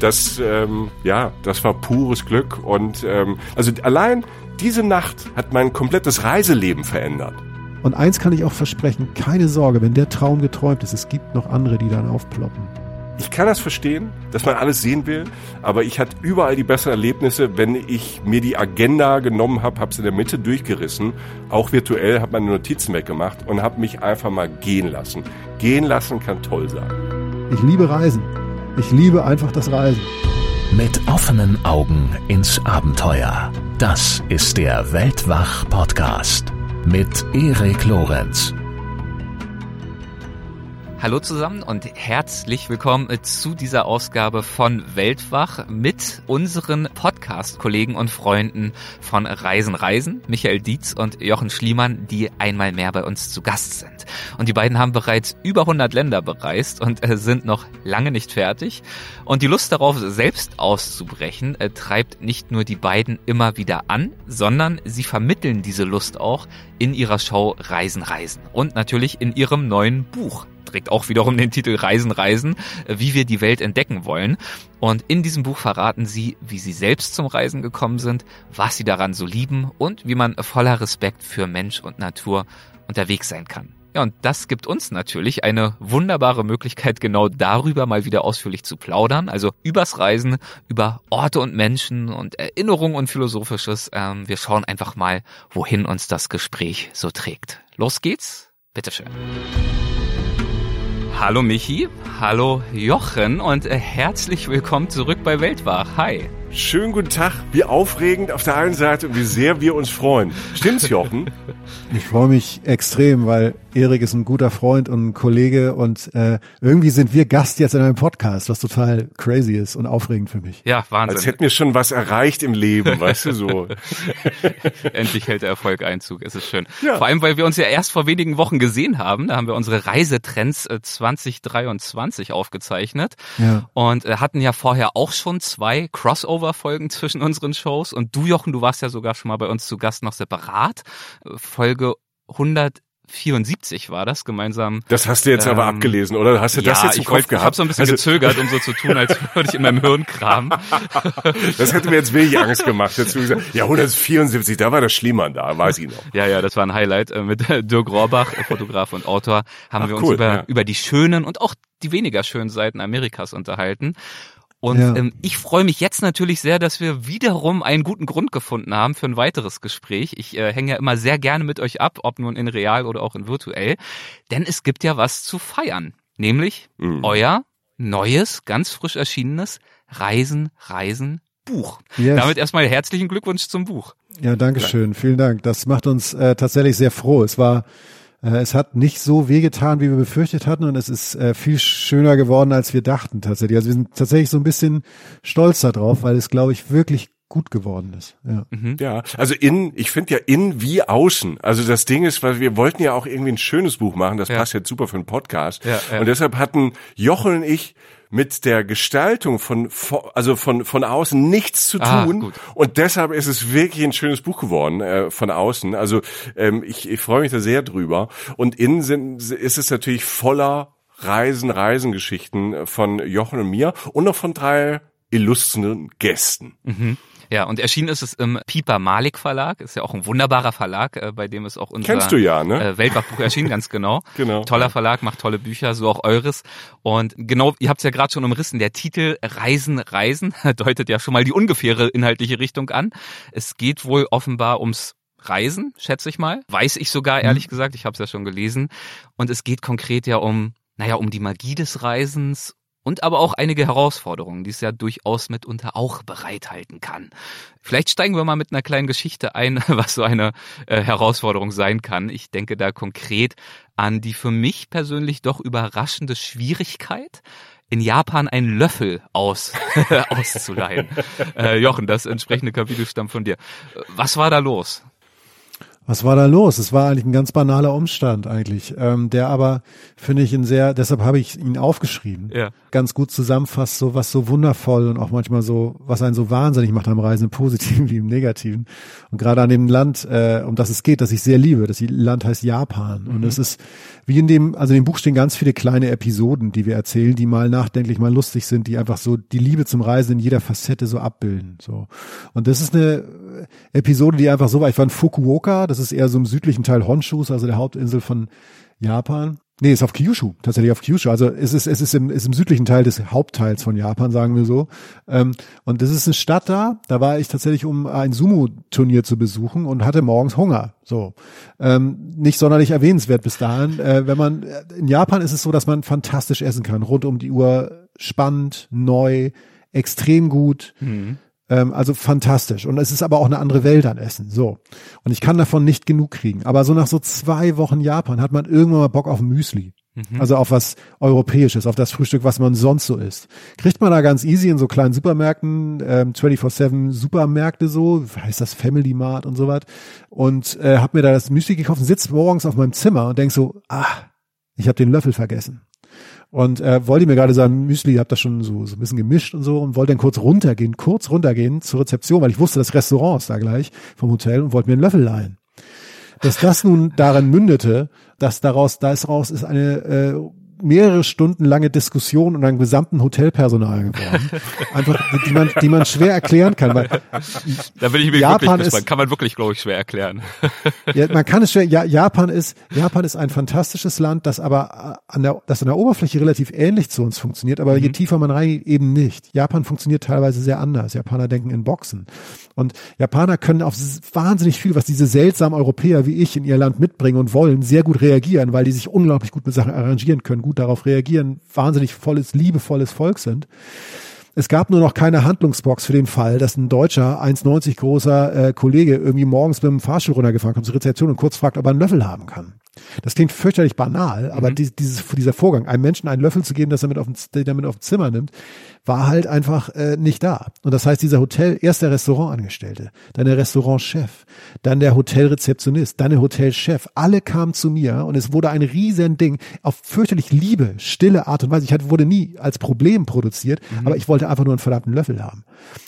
das, ähm, ja, das war pures Glück. Und ähm, also allein diese Nacht hat mein komplettes Reiseleben verändert. Und eins kann ich auch versprechen, keine Sorge, wenn der Traum geträumt ist, es gibt noch andere, die dann aufploppen. Ich kann das verstehen, dass man alles sehen will, aber ich hatte überall die besseren Erlebnisse, wenn ich mir die Agenda genommen habe, habe sie in der Mitte durchgerissen, auch virtuell, habe meine Notizen weggemacht und habe mich einfach mal gehen lassen. Gehen lassen kann toll sein. Ich liebe Reisen. Ich liebe einfach das Reisen. Mit offenen Augen ins Abenteuer. Das ist der Weltwach-Podcast mit Erik Lorenz. Hallo zusammen und herzlich willkommen zu dieser Ausgabe von Weltwach mit unseren Podcast-Kollegen und Freunden von Reisen Reisen, Michael Dietz und Jochen Schliemann, die einmal mehr bei uns zu Gast sind. Und die beiden haben bereits über 100 Länder bereist und äh, sind noch lange nicht fertig. Und die Lust darauf, selbst auszubrechen, äh, treibt nicht nur die beiden immer wieder an, sondern sie vermitteln diese Lust auch in ihrer Show Reisen Reisen und natürlich in ihrem neuen Buch trägt auch wiederum den Titel Reisen, Reisen, wie wir die Welt entdecken wollen. Und in diesem Buch verraten sie, wie sie selbst zum Reisen gekommen sind, was sie daran so lieben und wie man voller Respekt für Mensch und Natur unterwegs sein kann. Ja, und das gibt uns natürlich eine wunderbare Möglichkeit, genau darüber mal wieder ausführlich zu plaudern. Also übers Reisen, über Orte und Menschen und Erinnerungen und Philosophisches. Ähm, wir schauen einfach mal, wohin uns das Gespräch so trägt. Los geht's. Bitteschön. Hallo Michi, hallo Jochen und äh, herzlich willkommen zurück bei Weltwach. Hi. Schönen guten Tag. Wie aufregend auf der einen Seite und wie sehr wir uns freuen. Stimmt's, Jochen? Ich freue mich extrem, weil Erik ist ein guter Freund und ein Kollege und äh, irgendwie sind wir Gast jetzt in einem Podcast, was total crazy ist und aufregend für mich. Ja, Wahnsinn. Als hätten wir schon was erreicht im Leben, weißt du so. Endlich hält der Erfolg Einzug, es ist schön. Ja. Vor allem, weil wir uns ja erst vor wenigen Wochen gesehen haben, da haben wir unsere Reisetrends 2023 aufgezeichnet ja. und äh, hatten ja vorher auch schon zwei Crossover-Folgen zwischen unseren Shows und du, Jochen, du warst ja sogar schon mal bei uns zu Gast noch separat. Folge 100 74 war das gemeinsam. Das hast du jetzt ähm, aber abgelesen, oder? Hast du ja, das jetzt im ich Kopf wollt, gehabt? Ich habe so ein bisschen also, gezögert, um so zu tun, als würde ich in meinem Hirn kramen. das hätte mir jetzt wenig Angst gemacht. Jetzt gesagt, ja, 174, da war der Schliemann da, weiß ich noch. Ja, ja, das war ein Highlight. Äh, mit Dirk Rohrbach, Fotograf und Autor, haben Ach, wir uns cool, über, ja. über die schönen und auch die weniger schönen Seiten Amerikas unterhalten. Und ja. ähm, ich freue mich jetzt natürlich sehr, dass wir wiederum einen guten Grund gefunden haben für ein weiteres Gespräch. Ich äh, hänge ja immer sehr gerne mit euch ab, ob nun in real oder auch in virtuell. Denn es gibt ja was zu feiern. Nämlich mhm. euer neues, ganz frisch erschienenes Reisen, Reisen, Buch. Yes. Damit erstmal herzlichen Glückwunsch zum Buch. Ja, danke schön. Vielen Dank. Das macht uns äh, tatsächlich sehr froh. Es war es hat nicht so wehgetan, wie wir befürchtet hatten und es ist äh, viel schöner geworden, als wir dachten tatsächlich. Also wir sind tatsächlich so ein bisschen stolz darauf, weil es, glaube ich, wirklich gut geworden ist. Ja, mhm. ja also in, ich finde ja in wie außen. Also das Ding ist, weil wir wollten ja auch irgendwie ein schönes Buch machen, das ja. passt jetzt super für einen Podcast. Ja, ja. Und deshalb hatten Jochen und ich mit der Gestaltung von also von von außen nichts zu ah, tun ah, und deshalb ist es wirklich ein schönes Buch geworden äh, von außen. Also ähm, ich, ich freue mich da sehr drüber und innen sind, ist es natürlich voller Reisen, Reisengeschichten von Jochen und mir und noch von drei illustren Gästen. Mhm. Ja, und erschienen ist es im Piper Malik Verlag, ist ja auch ein wunderbarer Verlag, äh, bei dem ist auch unser Kennst du ja, ne? äh, Weltwachbuch erschienen, ganz genau. genau. Toller Verlag, macht tolle Bücher, so auch eures. Und genau, ihr habt es ja gerade schon umrissen, der Titel Reisen, Reisen deutet ja schon mal die ungefähre inhaltliche Richtung an. Es geht wohl offenbar ums Reisen, schätze ich mal. Weiß ich sogar, mhm. ehrlich mhm. gesagt, ich habe es ja schon gelesen. Und es geht konkret ja um, naja, um die Magie des Reisens und aber auch einige Herausforderungen, die es ja durchaus mitunter auch bereithalten kann. Vielleicht steigen wir mal mit einer kleinen Geschichte ein, was so eine äh, Herausforderung sein kann. Ich denke da konkret an die für mich persönlich doch überraschende Schwierigkeit, in Japan einen Löffel aus, auszuleihen. Äh, Jochen, das entsprechende Kapitel stammt von dir. Was war da los? Was war da los? Es war eigentlich ein ganz banaler Umstand eigentlich, ähm, der aber finde ich in sehr, deshalb habe ich ihn aufgeschrieben, ja. ganz gut zusammenfasst, so was so wundervoll und auch manchmal so, was einen so wahnsinnig macht am Reisen, im Positiven wie im Negativen. Und gerade an dem Land, äh, um das es geht, das ich sehr liebe, das Land heißt Japan. Mhm. Und es ist wie in dem, also in dem Buch stehen ganz viele kleine Episoden, die wir erzählen, die mal nachdenklich, mal lustig sind, die einfach so die Liebe zum Reisen in jeder Facette so abbilden. So. Und das ist eine Episode, die einfach so war. Ich war in Fukuoka, das ist eher so im südlichen Teil Honshus, also der Hauptinsel von Japan. Nee, ist auf Kyushu, tatsächlich auf Kyushu. Also es ist, es ist im, ist im südlichen Teil des Hauptteils von Japan, sagen wir so. Ähm, und das ist eine Stadt da, da war ich tatsächlich, um ein Sumo-Turnier zu besuchen und hatte morgens Hunger. So. Ähm, nicht sonderlich erwähnenswert bis dahin. Äh, wenn man, in Japan ist es so, dass man fantastisch essen kann. Rund um die Uhr spannend, neu, extrem gut. Mhm. Ähm, also fantastisch. Und es ist aber auch eine andere Welt an Essen. So. Und ich kann davon nicht genug kriegen. Aber so nach so zwei Wochen Japan hat man irgendwann mal Bock auf Müsli. Mhm. Also auf was Europäisches, auf das Frühstück, was man sonst so isst. Kriegt man da ganz easy in so kleinen Supermärkten, ähm, 24-7 Supermärkte so, heißt das Family Mart und so was. Und äh, hab mir da das Müsli gekauft und sitze morgens auf meinem Zimmer und denk so, ah, ich habe den Löffel vergessen. Und äh, wollte mir gerade sagen, Müsli, hab das schon so, so ein bisschen gemischt und so und wollte dann kurz runtergehen, kurz runtergehen zur Rezeption, weil ich wusste, das Restaurant ist da gleich vom Hotel und wollte mir einen Löffel leihen. Dass das nun darin mündete, dass daraus, da ist raus, ist eine äh, mehrere Stunden lange Diskussion und einem gesamten Hotelpersonal geworden. Einfach, die man, die man schwer erklären kann. Weil da bin ich mir Japan wirklich. Ist, kann man wirklich, glaube ich, schwer erklären. ja, man kann es schwer, ja, Japan ist, Japan ist ein fantastisches Land, das aber an der, das an der Oberfläche relativ ähnlich zu uns funktioniert, aber mhm. je tiefer man rein, eben nicht. Japan funktioniert teilweise sehr anders. Japaner denken in Boxen. Und Japaner können auf wahnsinnig viel, was diese seltsamen Europäer wie ich in ihr Land mitbringen und wollen, sehr gut reagieren, weil die sich unglaublich gut mit Sachen arrangieren können, gut darauf reagieren, wahnsinnig volles, liebevolles Volk sind. Es gab nur noch keine Handlungsbox für den Fall, dass ein deutscher 1,90 großer äh, Kollege irgendwie morgens mit dem Fahrstuhl runtergefahren kommt zur Rezeption und kurz fragt, ob er einen Löffel haben kann. Das klingt fürchterlich banal, aber mhm. dieses, dieser Vorgang, einem Menschen einen Löffel zu geben, dass er mit auf, den, damit auf dem Zimmer nimmt, war halt einfach äh, nicht da. Und das heißt, dieser Hotel, erst der Restaurantangestellte, dann der Restaurantchef, dann der Hotelrezeptionist, dann der Hotelchef, alle kamen zu mir und es wurde ein riesen Ding auf fürchterlich liebe, stille Art und Weise. Ich hatte, wurde nie als Problem produziert, mhm. aber ich wollte einfach nur einen verdammten Löffel haben.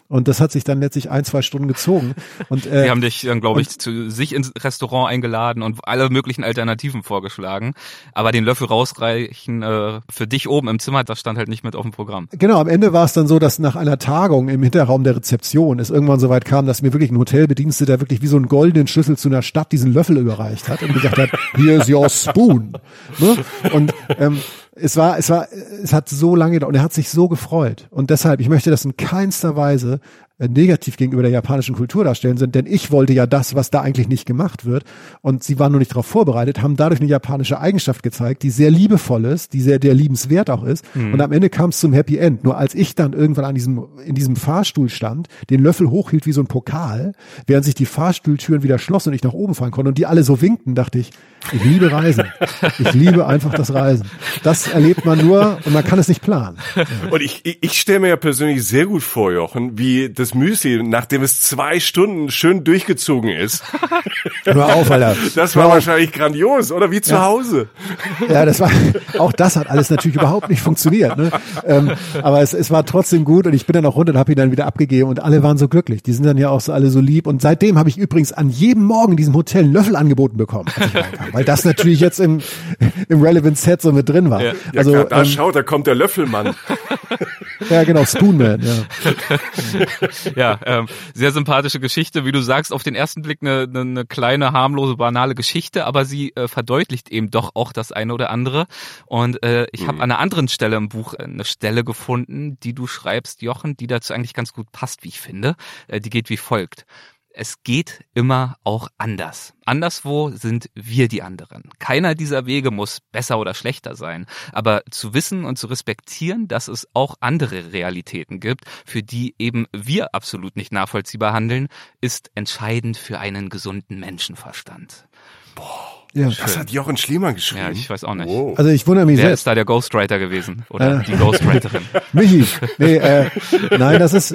Und das hat sich dann letztlich ein, zwei Stunden gezogen. Und, äh, Sie haben dich dann, glaube ich, zu sich ins Restaurant eingeladen und alle möglichen Alternativen vorgeschlagen. Aber den Löffel rausreichen äh, für dich oben im Zimmer, das stand halt nicht mit auf dem Programm. Genau, am Ende war es dann so, dass nach einer Tagung im Hinterraum der Rezeption es irgendwann so weit kam, dass mir wirklich ein Hotelbediensteter wirklich wie so einen goldenen Schlüssel zu einer Stadt diesen Löffel überreicht hat und gesagt hat, hier ist your spoon. Ne? Und ähm, es war, es war, es hat so lange gedauert und er hat sich so gefreut. Und deshalb, ich möchte das in keinster Weise negativ gegenüber der japanischen Kultur darstellen sind, denn ich wollte ja das, was da eigentlich nicht gemacht wird. Und sie waren nur nicht darauf vorbereitet, haben dadurch eine japanische Eigenschaft gezeigt, die sehr liebevoll ist, die sehr der liebenswert auch ist. Mhm. Und am Ende kam es zum Happy End. Nur als ich dann irgendwann an diesem, in diesem Fahrstuhl stand, den Löffel hochhielt wie so ein Pokal, während sich die Fahrstuhltüren wieder schlossen und ich nach oben fahren konnte und die alle so winkten, dachte ich, ich liebe Reisen. Ich liebe einfach das Reisen. Das erlebt man nur und man kann es nicht planen. Und ich, ich, ich stelle mir ja persönlich sehr gut vor, Jochen, wie das Müsli, nachdem es zwei Stunden schön durchgezogen ist. Hör auf, Alter. Das war wahrscheinlich grandios, oder wie zu ja. Hause. Ja, das war, auch das hat alles natürlich überhaupt nicht funktioniert. Ne? Ähm, aber es, es war trotzdem gut und ich bin dann auch runter und habe ihn dann wieder abgegeben und alle waren so glücklich. Die sind dann ja auch so alle so lieb. Und seitdem habe ich übrigens an jedem Morgen in diesem Hotel einen Löffel angeboten bekommen, weil das natürlich jetzt im, im Relevant Set so mit drin war. Ja, ja also, klar, da ähm, schaut, da kommt der Löffelmann. ja, genau, Spoonman, ja. ja, ähm, sehr sympathische Geschichte, wie du sagst, auf den ersten Blick eine, eine, eine kleine, harmlose, banale Geschichte, aber sie äh, verdeutlicht eben doch auch das eine oder andere. Und äh, ich mhm. habe an einer anderen Stelle im Buch eine Stelle gefunden, die du schreibst, Jochen, die dazu eigentlich ganz gut passt, wie ich finde. Äh, die geht wie folgt es geht immer auch anders. Anderswo sind wir die anderen. Keiner dieser Wege muss besser oder schlechter sein. Aber zu wissen und zu respektieren, dass es auch andere Realitäten gibt, für die eben wir absolut nicht nachvollziehbar handeln, ist entscheidend für einen gesunden Menschenverstand. Boah. Ja. Das hat Jochen Schliemann geschrieben. Ja, ich weiß auch nicht. Wow. Also ich wundere mich Wer sehr. ist da der Ghostwriter gewesen? Oder äh, die Ghostwriterin? Michi. Nee, äh, nein, das ist,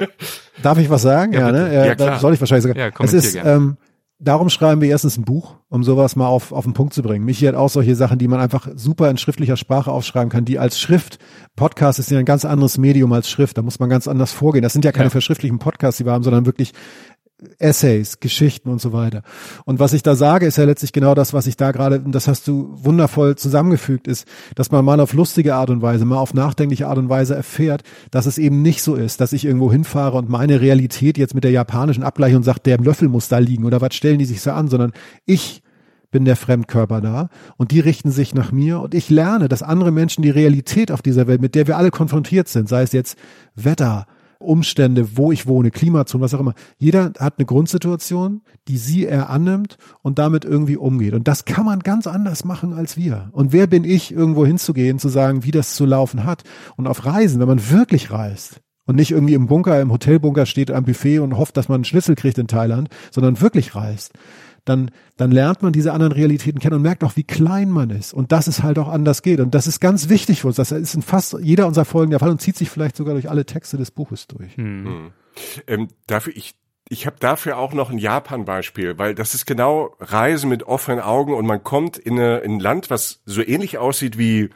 darf ich was sagen? Ja, ja ne? Ja, ja klar. soll ich wahrscheinlich sagen. Ja, es ist, ähm, darum schreiben wir erstens ein Buch, um sowas mal auf, auf den Punkt zu bringen. Michi hat auch solche Sachen, die man einfach super in schriftlicher Sprache aufschreiben kann, die als Schrift, Podcast ist ja ein ganz anderes Medium als Schrift, da muss man ganz anders vorgehen. Das sind ja keine ja. verschriftlichen Podcasts, die wir haben, sondern wirklich Essays, Geschichten und so weiter. Und was ich da sage, ist ja letztlich genau das, was ich da gerade, und das hast du wundervoll zusammengefügt, ist, dass man mal auf lustige Art und Weise, mal auf nachdenkliche Art und Weise erfährt, dass es eben nicht so ist, dass ich irgendwo hinfahre und meine Realität jetzt mit der japanischen abgleiche und sagt, der Löffel muss da liegen oder was stellen die sich so an, sondern ich bin der Fremdkörper da und die richten sich nach mir und ich lerne, dass andere Menschen die Realität auf dieser Welt, mit der wir alle konfrontiert sind, sei es jetzt Wetter, Umstände, wo ich wohne, Klimazone, was auch immer. Jeder hat eine Grundsituation, die sie er annimmt und damit irgendwie umgeht. Und das kann man ganz anders machen als wir. Und wer bin ich, irgendwo hinzugehen, zu sagen, wie das zu laufen hat? Und auf Reisen, wenn man wirklich reist, und nicht irgendwie im Bunker, im Hotelbunker steht am Buffet und hofft, dass man einen Schlüssel kriegt in Thailand, sondern wirklich reist, dann, dann lernt man diese anderen Realitäten kennen und merkt auch, wie klein man ist und dass es halt auch anders geht. Und das ist ganz wichtig für uns. Das ist in fast jeder unserer Folgen der Fall und zieht sich vielleicht sogar durch alle Texte des Buches durch. Hm. Hm. Ähm, dafür, ich, ich habe dafür auch noch ein Japan-Beispiel, weil das ist genau Reisen mit offenen Augen und man kommt in, eine, in ein Land, was so ähnlich aussieht wie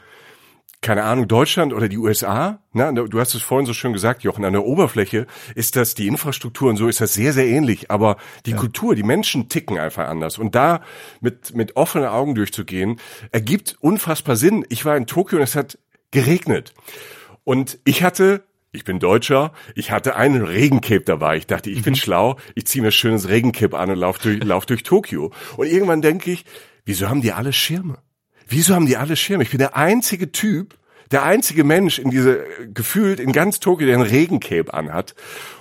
keine Ahnung, Deutschland oder die USA, na, du hast es vorhin so schön gesagt, Jochen, an der Oberfläche ist das, die Infrastruktur und so ist das sehr, sehr ähnlich, aber die ja. Kultur, die Menschen ticken einfach anders und da mit, mit offenen Augen durchzugehen, ergibt unfassbar Sinn. Ich war in Tokio und es hat geregnet und ich hatte ich bin Deutscher, ich hatte einen Regencape dabei. Ich dachte, ich bin mhm. schlau, ich ziehe mir schönes Regencape an und lauf durch, lauf durch Tokio. Und irgendwann denke ich, wieso haben die alle Schirme? Wieso haben die alle Schirme? Ich bin der einzige Typ, der einzige Mensch in diese, gefühlt in ganz Tokio, der ein Regencape anhat.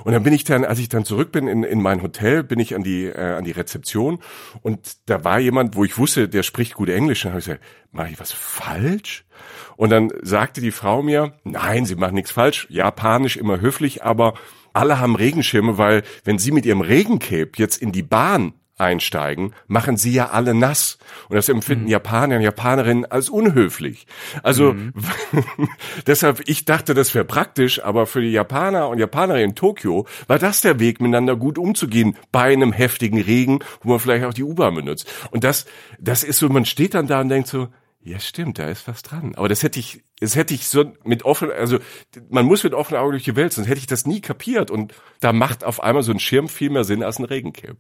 Und dann bin ich dann, als ich dann zurück bin in, in mein Hotel, bin ich an die, äh, an die Rezeption und da war jemand, wo ich wusste, der spricht gut Englisch. Dann habe ich gesagt, mache ich was falsch? Und dann sagte die Frau mir, nein, sie machen nichts falsch, japanisch immer höflich, aber alle haben Regenschirme, weil wenn sie mit ihrem Regencape jetzt in die Bahn einsteigen, machen sie ja alle nass. Und das empfinden mhm. Japaner und Japanerinnen als unhöflich. Also mhm. deshalb, ich dachte, das wäre praktisch, aber für die Japaner und Japanerinnen in Tokio war das der Weg, miteinander gut umzugehen bei einem heftigen Regen, wo man vielleicht auch die U-Bahn benutzt. Und das, das ist so, man steht dann da und denkt so, ja, stimmt, da ist was dran. Aber das hätte ich, das hätte ich so mit offen, also man muss mit offenen Augen durch die Welt, sonst hätte ich das nie kapiert. Und da macht auf einmal so ein Schirm viel mehr Sinn als ein Regencape.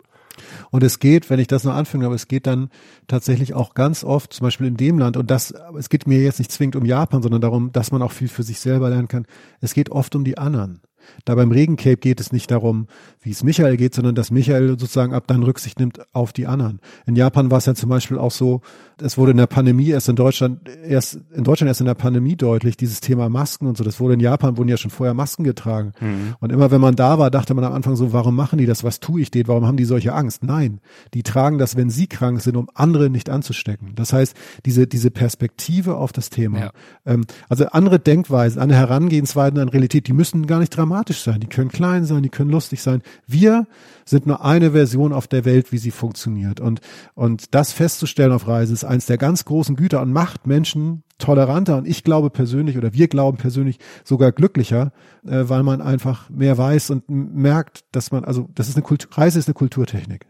Und es geht, wenn ich das noch anfange, aber es geht dann tatsächlich auch ganz oft, zum Beispiel in dem Land, und das, es geht mir jetzt nicht zwingend um Japan, sondern darum, dass man auch viel für sich selber lernen kann. Es geht oft um die anderen. Da beim Regencape geht es nicht darum, wie es Michael geht, sondern dass Michael sozusagen ab dann Rücksicht nimmt auf die anderen. In Japan war es ja zum Beispiel auch so, es wurde in der Pandemie erst in Deutschland, erst in Deutschland erst in der Pandemie deutlich, dieses Thema Masken und so. Das wurde in Japan, wurden ja schon vorher Masken getragen. Mhm. Und immer wenn man da war, dachte man am Anfang so, warum machen die das? Was tue ich denen? Warum haben die solche Angst? Nein, die tragen das, wenn sie krank sind, um andere nicht anzustecken. Das heißt, diese, diese Perspektive auf das Thema. Ja. Ähm, also andere Denkweisen, andere Herangehensweisen an Realität, die müssen gar nicht dramatisch sein. Die können klein sein, die können lustig sein. Wir sind nur eine Version auf der Welt, wie sie funktioniert. Und, und das festzustellen auf Reise ist eins der ganz großen Güter und macht Menschen toleranter und ich glaube persönlich oder wir glauben persönlich sogar glücklicher, äh, weil man einfach mehr weiß und merkt, dass man, also das ist eine Kultur, Reise ist eine Kulturtechnik.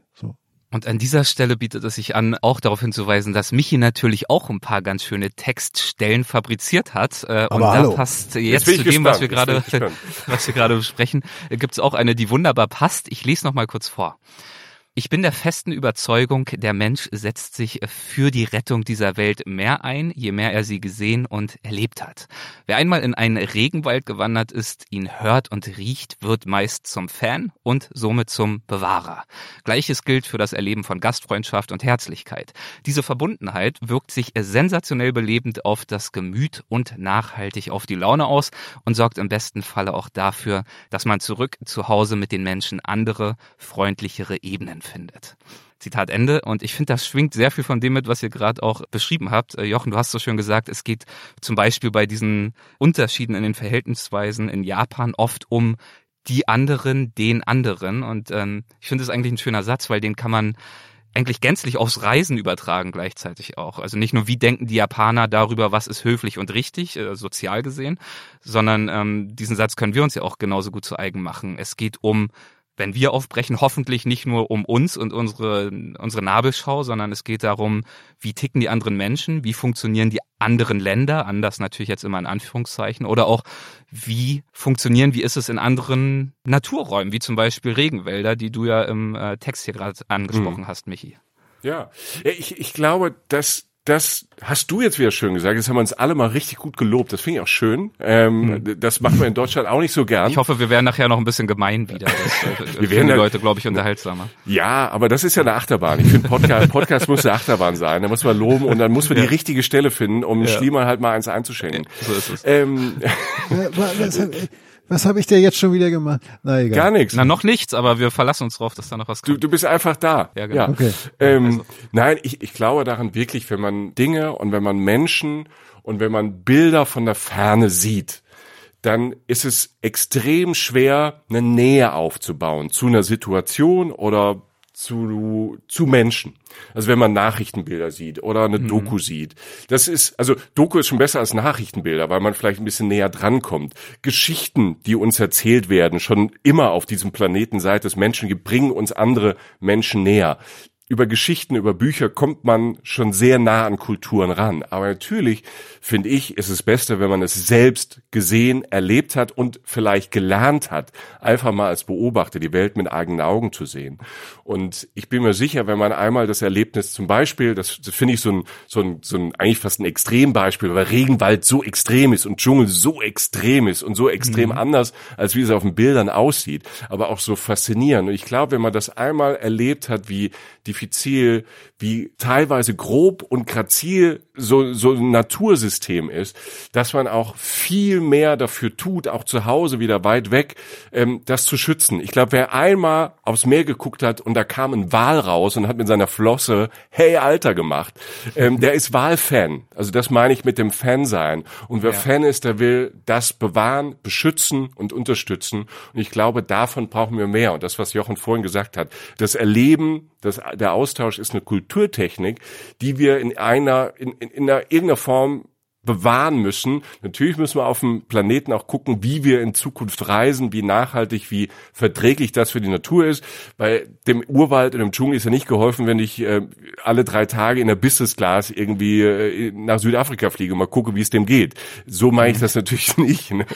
Und an dieser Stelle bietet es sich an, auch darauf hinzuweisen, dass Michi natürlich auch ein paar ganz schöne Textstellen fabriziert hat. Äh, und hallo. da passt jetzt, jetzt zu dem, was wir gerade, was wir gerade besprechen, gibt es auch eine, die wunderbar passt. Ich lese noch mal kurz vor. Ich bin der festen Überzeugung, der Mensch setzt sich für die Rettung dieser Welt mehr ein, je mehr er sie gesehen und erlebt hat. Wer einmal in einen Regenwald gewandert ist, ihn hört und riecht, wird meist zum Fan und somit zum Bewahrer. Gleiches gilt für das Erleben von Gastfreundschaft und Herzlichkeit. Diese Verbundenheit wirkt sich sensationell belebend auf das Gemüt und nachhaltig auf die Laune aus und sorgt im besten Falle auch dafür, dass man zurück zu Hause mit den Menschen andere, freundlichere Ebenen findet. Zitat Ende. Und ich finde, das schwingt sehr viel von dem mit, was ihr gerade auch beschrieben habt. Äh, Jochen, du hast so schön gesagt, es geht zum Beispiel bei diesen Unterschieden in den Verhältnisweisen in Japan oft um die anderen, den anderen. Und ähm, ich finde es eigentlich ein schöner Satz, weil den kann man eigentlich gänzlich aufs Reisen übertragen gleichzeitig auch. Also nicht nur, wie denken die Japaner darüber, was ist höflich und richtig, äh, sozial gesehen, sondern ähm, diesen Satz können wir uns ja auch genauso gut zu eigen machen. Es geht um wenn wir aufbrechen, hoffentlich nicht nur um uns und unsere, unsere Nabelschau, sondern es geht darum, wie ticken die anderen Menschen, wie funktionieren die anderen Länder, anders natürlich jetzt immer in Anführungszeichen, oder auch wie funktionieren, wie ist es in anderen Naturräumen, wie zum Beispiel Regenwälder, die du ja im äh, Text hier gerade angesprochen hm. hast, Michi. Ja, ich, ich glaube, dass das hast du jetzt wieder schön gesagt. Das haben wir uns alle mal richtig gut gelobt. Das finde ich auch schön. Ähm, hm. Das macht man in Deutschland auch nicht so gern. Ich hoffe, wir werden nachher noch ein bisschen gemein wieder. Das, äh, wir werden die Leute, glaube ich, unterhaltsamer. Ja, aber das ist ja eine Achterbahn. Ich finde, Podcast, Podcast muss eine Achterbahn sein. Da muss man loben und dann muss man ja. die richtige Stelle finden, um ja. Schliemann halt mal eins einzuschenken. So ist es. Ähm, was habe ich dir jetzt schon wieder gemacht? Na egal. Gar nichts. Na noch nichts, aber wir verlassen uns drauf, dass da noch was kommt. Du, du bist einfach da. Ja, genau. Ja. Okay. Ähm, also. Nein, ich, ich glaube daran wirklich, wenn man Dinge und wenn man Menschen und wenn man Bilder von der Ferne sieht, dann ist es extrem schwer, eine Nähe aufzubauen zu einer Situation oder zu, zu Menschen. Also wenn man Nachrichtenbilder sieht oder eine mhm. Doku sieht. Das ist, also Doku ist schon besser als Nachrichtenbilder, weil man vielleicht ein bisschen näher drankommt. Geschichten, die uns erzählt werden, schon immer auf diesem Planeten, seit es Menschen gibt, bringen uns andere Menschen näher über Geschichten, über Bücher kommt man schon sehr nah an Kulturen ran. Aber natürlich, finde ich, ist es besser, wenn man es selbst gesehen, erlebt hat und vielleicht gelernt hat, einfach mal als Beobachter die Welt mit eigenen Augen zu sehen. Und ich bin mir sicher, wenn man einmal das Erlebnis zum Beispiel, das, das finde ich so ein, so ein, so ein, eigentlich fast ein Extrembeispiel, weil Regenwald so extrem ist und Dschungel so extrem ist und so extrem mhm. anders, als wie es auf den Bildern aussieht, aber auch so faszinierend. Und ich glaube, wenn man das einmal erlebt hat, wie die diffizil, wie teilweise grob und grazil so, so ein Natursystem ist, dass man auch viel mehr dafür tut, auch zu Hause wieder weit weg, ähm, das zu schützen. Ich glaube, wer einmal aufs Meer geguckt hat und da kam ein Wal raus und hat mit seiner Flosse Hey Alter gemacht, ähm, der ist Walfan. Also das meine ich mit dem Fan sein. Und wer ja. Fan ist, der will das bewahren, beschützen und unterstützen. Und ich glaube, davon brauchen wir mehr. Und das, was Jochen vorhin gesagt hat, das Erleben, das, der Austausch ist eine Kulturtechnik, die wir in einer, in, in, in einer, irgendeiner Form bewahren müssen. Natürlich müssen wir auf dem Planeten auch gucken, wie wir in Zukunft reisen, wie nachhaltig, wie verträglich das für die Natur ist. Bei dem Urwald und dem Dschungel ist ja nicht geholfen, wenn ich äh, alle drei Tage in der Business Class irgendwie äh, nach Südafrika fliege und mal gucke, wie es dem geht. So meine ich das natürlich nicht. Ne?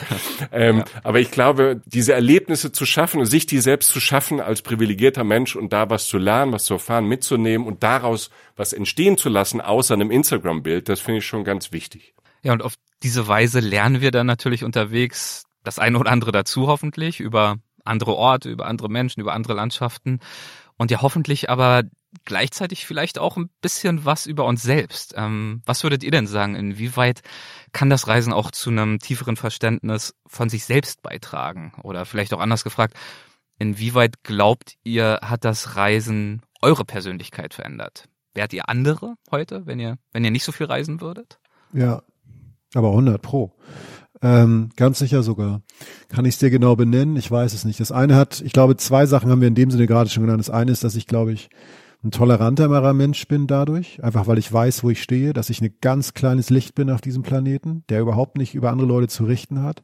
Ähm, ja. Aber ich glaube, diese Erlebnisse zu schaffen und sich die selbst zu schaffen als privilegierter Mensch und da was zu lernen, was zu erfahren, mitzunehmen und daraus was entstehen zu lassen, außer einem Instagram-Bild, das finde ich schon ganz wichtig. Ja, und auf diese Weise lernen wir dann natürlich unterwegs das eine oder andere dazu hoffentlich über andere Orte, über andere Menschen, über andere Landschaften und ja hoffentlich aber gleichzeitig vielleicht auch ein bisschen was über uns selbst. Ähm, was würdet ihr denn sagen? Inwieweit kann das Reisen auch zu einem tieferen Verständnis von sich selbst beitragen? Oder vielleicht auch anders gefragt, inwieweit glaubt ihr, hat das Reisen eure Persönlichkeit verändert? Wärt ihr andere heute, wenn ihr, wenn ihr nicht so viel reisen würdet? Ja, aber 100 pro. Ähm, ganz sicher sogar. Kann ich es dir genau benennen? Ich weiß es nicht. Das eine hat, ich glaube, zwei Sachen haben wir in dem Sinne gerade schon genannt. Das eine ist, dass ich, glaube ich, ein toleranterer Mensch bin dadurch, einfach weil ich weiß, wo ich stehe, dass ich ein ganz kleines Licht bin auf diesem Planeten, der überhaupt nicht über andere Leute zu richten hat,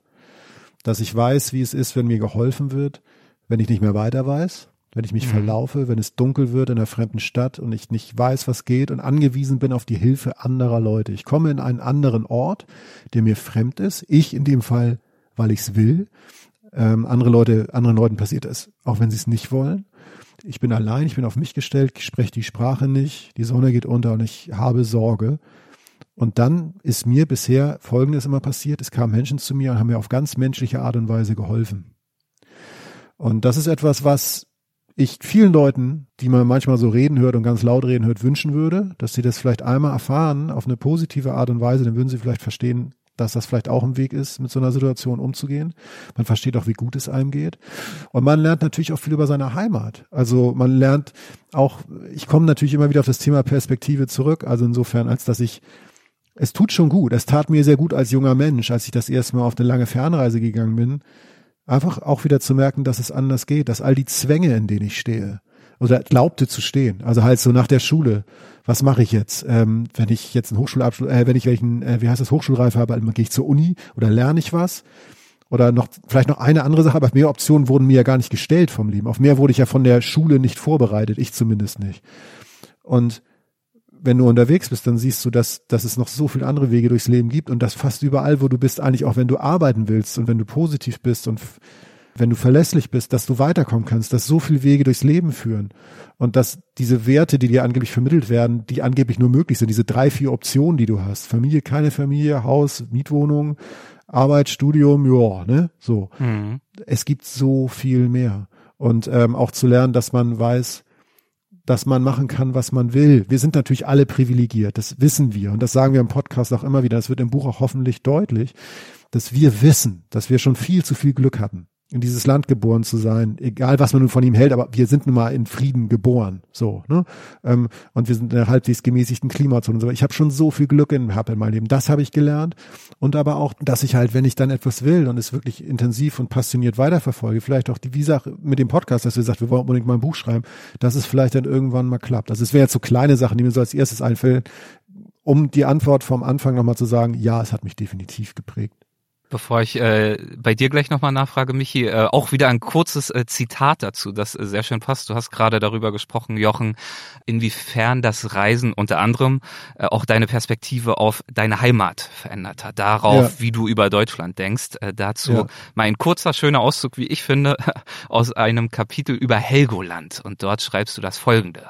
dass ich weiß, wie es ist, wenn mir geholfen wird, wenn ich nicht mehr weiter weiß wenn ich mich mhm. verlaufe, wenn es dunkel wird in einer fremden Stadt und ich nicht weiß, was geht und angewiesen bin auf die Hilfe anderer Leute. Ich komme in einen anderen Ort, der mir fremd ist. Ich in dem Fall, weil ich es will. Ähm, andere Leute, anderen Leuten passiert es, auch wenn sie es nicht wollen. Ich bin allein, ich bin auf mich gestellt, ich spreche die Sprache nicht, die Sonne geht unter und ich habe Sorge. Und dann ist mir bisher Folgendes immer passiert. Es kamen Menschen zu mir und haben mir auf ganz menschliche Art und Weise geholfen. Und das ist etwas, was ich vielen Leuten, die man manchmal so reden hört und ganz laut reden hört, wünschen würde, dass sie das vielleicht einmal erfahren auf eine positive Art und Weise, dann würden sie vielleicht verstehen, dass das vielleicht auch ein Weg ist, mit so einer Situation umzugehen. Man versteht auch, wie gut es einem geht. Und man lernt natürlich auch viel über seine Heimat. Also man lernt auch, ich komme natürlich immer wieder auf das Thema Perspektive zurück. Also insofern, als dass ich, es tut schon gut. Es tat mir sehr gut als junger Mensch, als ich das erste Mal auf eine lange Fernreise gegangen bin, Einfach auch wieder zu merken, dass es anders geht, dass all die Zwänge, in denen ich stehe, oder glaubte zu stehen, also halt so nach der Schule, was mache ich jetzt, ähm, wenn ich jetzt einen Hochschulabschluss, äh, wenn ich welchen, äh, wie heißt das, Hochschulreif habe, also gehe ich zur Uni oder lerne ich was? oder noch vielleicht noch eine andere Sache, aber mehr Optionen wurden mir ja gar nicht gestellt vom Leben. Auf mehr wurde ich ja von der Schule nicht vorbereitet, ich zumindest nicht. Und wenn du unterwegs bist, dann siehst du, dass, dass es noch so viele andere Wege durchs Leben gibt und dass fast überall, wo du bist, eigentlich auch wenn du arbeiten willst und wenn du positiv bist und wenn du verlässlich bist, dass du weiterkommen kannst, dass so viele Wege durchs Leben führen und dass diese Werte, die dir angeblich vermittelt werden, die angeblich nur möglich sind, diese drei, vier Optionen, die du hast, Familie, keine Familie, Haus, Mietwohnung, Arbeit, Studium, ja, ne, so. Mhm. Es gibt so viel mehr und ähm, auch zu lernen, dass man weiß, dass man machen kann, was man will. Wir sind natürlich alle privilegiert, das wissen wir. Und das sagen wir im Podcast auch immer wieder, das wird im Buch auch hoffentlich deutlich, dass wir wissen, dass wir schon viel zu viel Glück hatten in dieses Land geboren zu sein, egal was man nun von ihm hält, aber wir sind nun mal in Frieden geboren, so, ne? Ähm, und wir sind in einer halbwegs gemäßigten Klimazone und so. Ich habe schon so viel Glück in, hab in meinem Leben. Das habe ich gelernt und aber auch, dass ich halt, wenn ich dann etwas will und es wirklich intensiv und passioniert weiterverfolge, vielleicht auch die wie Sache mit dem Podcast, dass wir sagt, wir wollen unbedingt mal ein Buch schreiben, dass es vielleicht dann irgendwann mal klappt. Also es wären jetzt so kleine Sachen, die mir so als erstes einfällen, um die Antwort vom Anfang nochmal zu sagen, ja, es hat mich definitiv geprägt. Bevor ich äh, bei dir gleich nochmal nachfrage, Michi, äh, auch wieder ein kurzes äh, Zitat dazu, das äh, sehr schön passt. Du hast gerade darüber gesprochen, Jochen, inwiefern das Reisen unter anderem äh, auch deine Perspektive auf deine Heimat verändert hat, darauf, ja. wie du über Deutschland denkst. Äh, dazu ja. mal ein kurzer, schöner Auszug, wie ich finde, aus einem Kapitel über Helgoland. Und dort schreibst du das folgende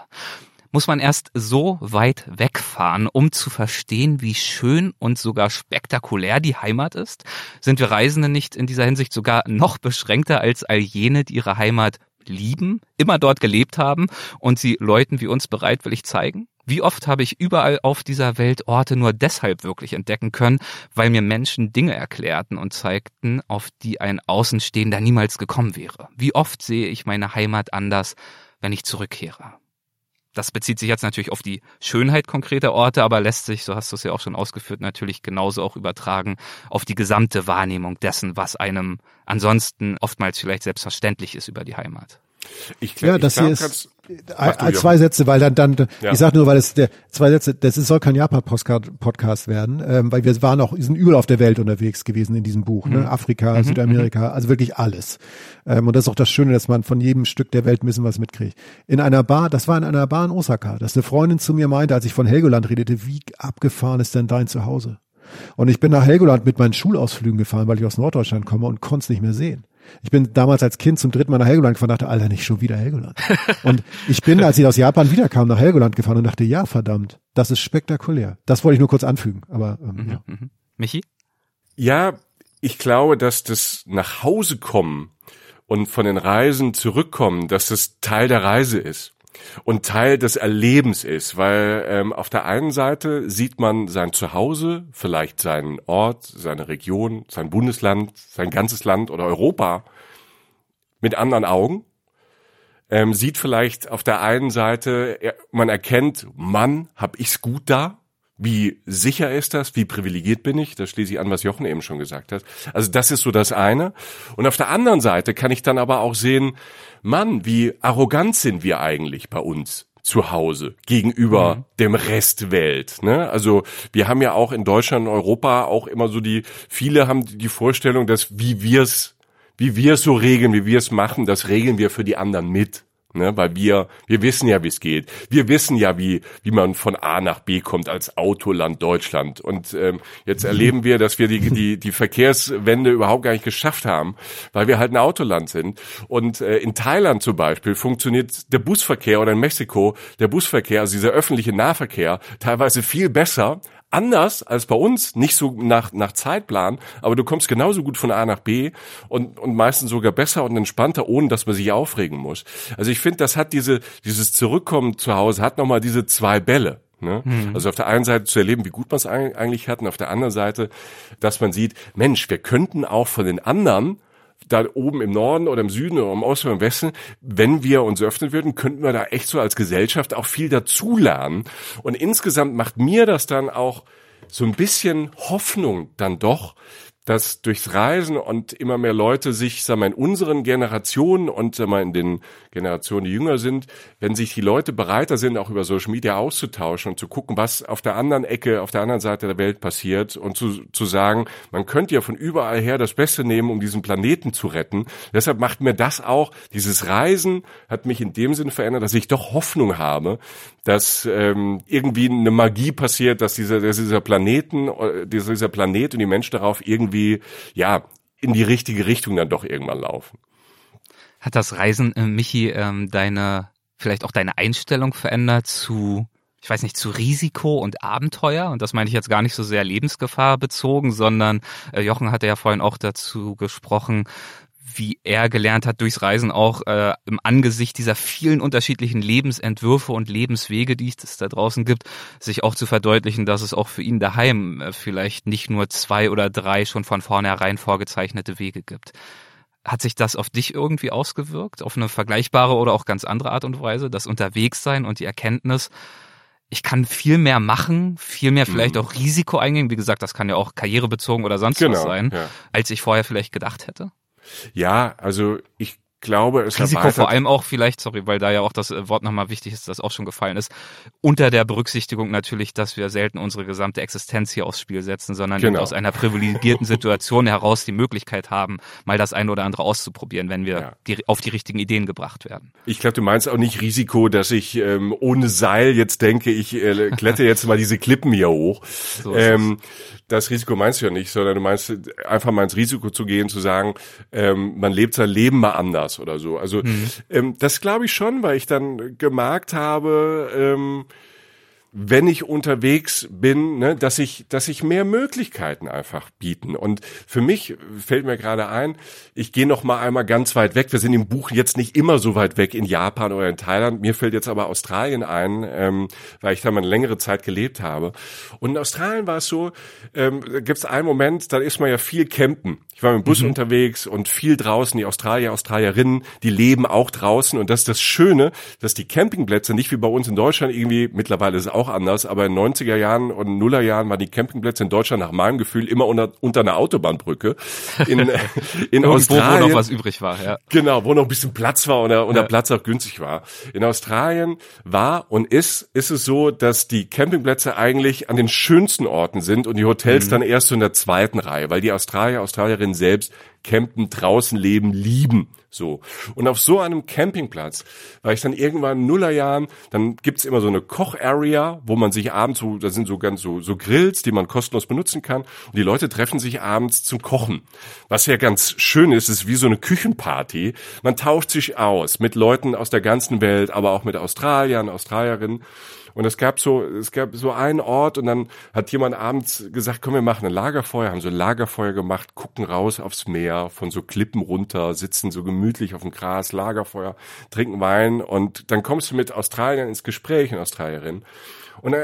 muss man erst so weit wegfahren, um zu verstehen, wie schön und sogar spektakulär die Heimat ist? Sind wir Reisende nicht in dieser Hinsicht sogar noch beschränkter als all jene, die ihre Heimat lieben, immer dort gelebt haben und sie Leuten wie uns bereitwillig zeigen? Wie oft habe ich überall auf dieser Welt Orte nur deshalb wirklich entdecken können, weil mir Menschen Dinge erklärten und zeigten, auf die ein Außenstehender niemals gekommen wäre? Wie oft sehe ich meine Heimat anders, wenn ich zurückkehre? Das bezieht sich jetzt natürlich auf die Schönheit konkreter Orte, aber lässt sich, so hast du es ja auch schon ausgeführt, natürlich genauso auch übertragen auf die gesamte Wahrnehmung dessen, was einem ansonsten oftmals vielleicht selbstverständlich ist über die Heimat. Ich glaub, ja, das hier ist äh, zwei Sätze, weil dann, dann ja. ich sag nur, weil es der zwei Sätze, das ist, soll kein Japan-Podcast werden, ähm, weil wir waren auch, sind überall auf der Welt unterwegs gewesen in diesem Buch, ne? mhm. ne? Afrika, mhm. Südamerika, mhm. also wirklich alles. Ähm, und das ist auch das Schöne, dass man von jedem Stück der Welt ein bisschen was mitkriegt. In einer Bar, das war in einer Bar in Osaka, dass eine Freundin zu mir meinte, als ich von Helgoland redete, wie abgefahren ist denn dein Zuhause? Und ich bin nach Helgoland mit meinen Schulausflügen gefahren, weil ich aus Norddeutschland komme und konnte es nicht mehr sehen. Ich bin damals als Kind zum dritten Mal nach Helgoland gefahren und dachte, Alter, nicht schon wieder Helgoland. und ich bin, als ich aus Japan wiederkam, nach Helgoland gefahren und dachte, ja, verdammt, das ist spektakulär. Das wollte ich nur kurz anfügen, aber ähm, mhm, ja. Mhm. Michi? Ja, ich glaube, dass das nach Hause kommen und von den Reisen zurückkommen, dass das Teil der Reise ist und Teil des Erlebens ist, weil ähm, auf der einen Seite sieht man sein Zuhause, vielleicht seinen Ort, seine Region, sein Bundesland, sein ganzes Land oder Europa mit anderen Augen. Ähm, sieht vielleicht auf der einen Seite, man erkennt, Mann, hab ich's gut da, wie sicher ist das? Wie privilegiert bin ich? Das schließe ich an, was Jochen eben schon gesagt hat. Also das ist so das eine. Und auf der anderen Seite kann ich dann aber auch sehen, Mann, wie arrogant sind wir eigentlich bei uns zu Hause gegenüber mhm. dem Rest Welt. Ne? Also wir haben ja auch in Deutschland und Europa auch immer so die, viele haben die Vorstellung, dass wie wir es, wie wir es so regeln, wie wir es machen, das regeln wir für die anderen mit ne? weil wir, wir wissen ja, wie es geht. Wir wissen ja, wie, wie man von A nach B kommt als Autoland Deutschland. Und ähm, jetzt erleben wir, dass wir die, die, die Verkehrswende überhaupt gar nicht geschafft haben, weil wir halt ein Autoland sind. Und äh, in Thailand zum Beispiel funktioniert der Busverkehr oder in Mexiko der Busverkehr, also dieser öffentliche Nahverkehr, teilweise viel besser anders als bei uns, nicht so nach, nach Zeitplan, aber du kommst genauso gut von A nach B und, und meistens sogar besser und entspannter, ohne dass man sich aufregen muss. Also ich finde, das hat diese, dieses Zurückkommen zu Hause, hat nochmal diese zwei Bälle. Ne? Mhm. Also auf der einen Seite zu erleben, wie gut man es eigentlich hat, und auf der anderen Seite, dass man sieht, Mensch, wir könnten auch von den anderen da oben im Norden oder im Süden oder im Osten oder im Westen, wenn wir uns öffnen würden, könnten wir da echt so als Gesellschaft auch viel dazulernen. Und insgesamt macht mir das dann auch so ein bisschen Hoffnung dann doch, dass durchs Reisen und immer mehr Leute sich, sagen wir, in unseren Generationen und sagen wir, in den Generationen, die jünger sind, wenn sich die Leute bereiter sind, auch über Social Media auszutauschen und zu gucken, was auf der anderen Ecke, auf der anderen Seite der Welt passiert und zu, zu sagen, man könnte ja von überall her das Beste nehmen, um diesen Planeten zu retten. Deshalb macht mir das auch, dieses Reisen hat mich in dem Sinne verändert, dass ich doch Hoffnung habe, dass ähm, irgendwie eine Magie passiert, dass dieser, dass dieser Planeten, äh, dieser Planet und die Menschen darauf irgendwie, ja, in die richtige Richtung dann doch irgendwann laufen. Hat das Reisen, äh, Michi, ähm, deine, vielleicht auch deine Einstellung verändert zu, ich weiß nicht, zu Risiko und Abenteuer? Und das meine ich jetzt gar nicht so sehr Lebensgefahr bezogen, sondern äh, Jochen hatte ja vorhin auch dazu gesprochen, wie er gelernt hat, durchs Reisen auch äh, im Angesicht dieser vielen unterschiedlichen Lebensentwürfe und Lebenswege, die es da draußen gibt, sich auch zu verdeutlichen, dass es auch für ihn daheim äh, vielleicht nicht nur zwei oder drei schon von vornherein vorgezeichnete Wege gibt. Hat sich das auf dich irgendwie ausgewirkt, auf eine vergleichbare oder auch ganz andere Art und Weise, das Unterwegssein und die Erkenntnis, ich kann viel mehr machen, viel mehr vielleicht mhm. auch Risiko eingehen. Wie gesagt, das kann ja auch karrierebezogen oder sonst genau, was sein, ja. als ich vorher vielleicht gedacht hätte. Ja, also ich glaube, es Risiko vor allem auch vielleicht, sorry, weil da ja auch das äh, Wort nochmal wichtig ist, das auch schon gefallen ist, unter der Berücksichtigung natürlich, dass wir selten unsere gesamte Existenz hier aufs Spiel setzen, sondern genau. aus einer privilegierten Situation heraus die Möglichkeit haben, mal das eine oder andere auszuprobieren, wenn wir ja. die, auf die richtigen Ideen gebracht werden. Ich glaube, du meinst auch nicht Risiko, dass ich ähm, ohne Seil jetzt denke, ich äh, klette jetzt mal diese Klippen hier hoch. So ähm, das Risiko meinst du ja nicht, sondern du meinst einfach mal ins Risiko zu gehen, zu sagen, ähm, man lebt sein Leben mal anders oder so. Also mhm. ähm, das glaube ich schon, weil ich dann gemerkt habe, ähm, wenn ich unterwegs bin, ne, dass ich, dass ich mehr Möglichkeiten einfach bieten. Und für mich fällt mir gerade ein, ich gehe noch mal einmal ganz weit weg. Wir sind im Buch jetzt nicht immer so weit weg in Japan oder in Thailand. Mir fällt jetzt aber Australien ein, ähm, weil ich da mal eine längere Zeit gelebt habe. Und in Australien war es so, ähm, gibt es einen Moment, da ist man ja viel campen. Ich war mit dem Bus mhm. unterwegs und viel draußen. Die Australier, Australierinnen, die leben auch draußen. Und das ist das Schöne, dass die Campingplätze nicht wie bei uns in Deutschland irgendwie, mittlerweile ist es auch anders, aber in 90er Jahren und Nuller Jahren waren die Campingplätze in Deutschland nach meinem Gefühl immer unter, unter einer Autobahnbrücke. In, in Australien. Wo noch was übrig war, ja. Genau, wo noch ein bisschen Platz war und der, und der Platz auch günstig war. In Australien war und ist, ist es so, dass die Campingplätze eigentlich an den schönsten Orten sind und die Hotels mhm. dann erst so in der zweiten Reihe, weil die Australier, Australierinnen selbst campen, draußen leben, lieben. So. Und auf so einem Campingplatz war ich dann irgendwann in Nullerjahren, dann gibt's immer so eine Koch-Area, wo man sich abends so, da sind so ganz so, so Grills, die man kostenlos benutzen kann. Und die Leute treffen sich abends zum Kochen. Was ja ganz schön ist, ist wie so eine Küchenparty. Man tauscht sich aus mit Leuten aus der ganzen Welt, aber auch mit Australiern, Australierinnen. Und es gab so, es gab so einen Ort und dann hat jemand abends gesagt, komm, wir machen ein Lagerfeuer, haben so ein Lagerfeuer gemacht, gucken raus aufs Meer, von so Klippen runter, sitzen so gemütlich auf dem Gras, Lagerfeuer, trinken Wein und dann kommst du mit Australiern ins Gespräch, in Australierin. Und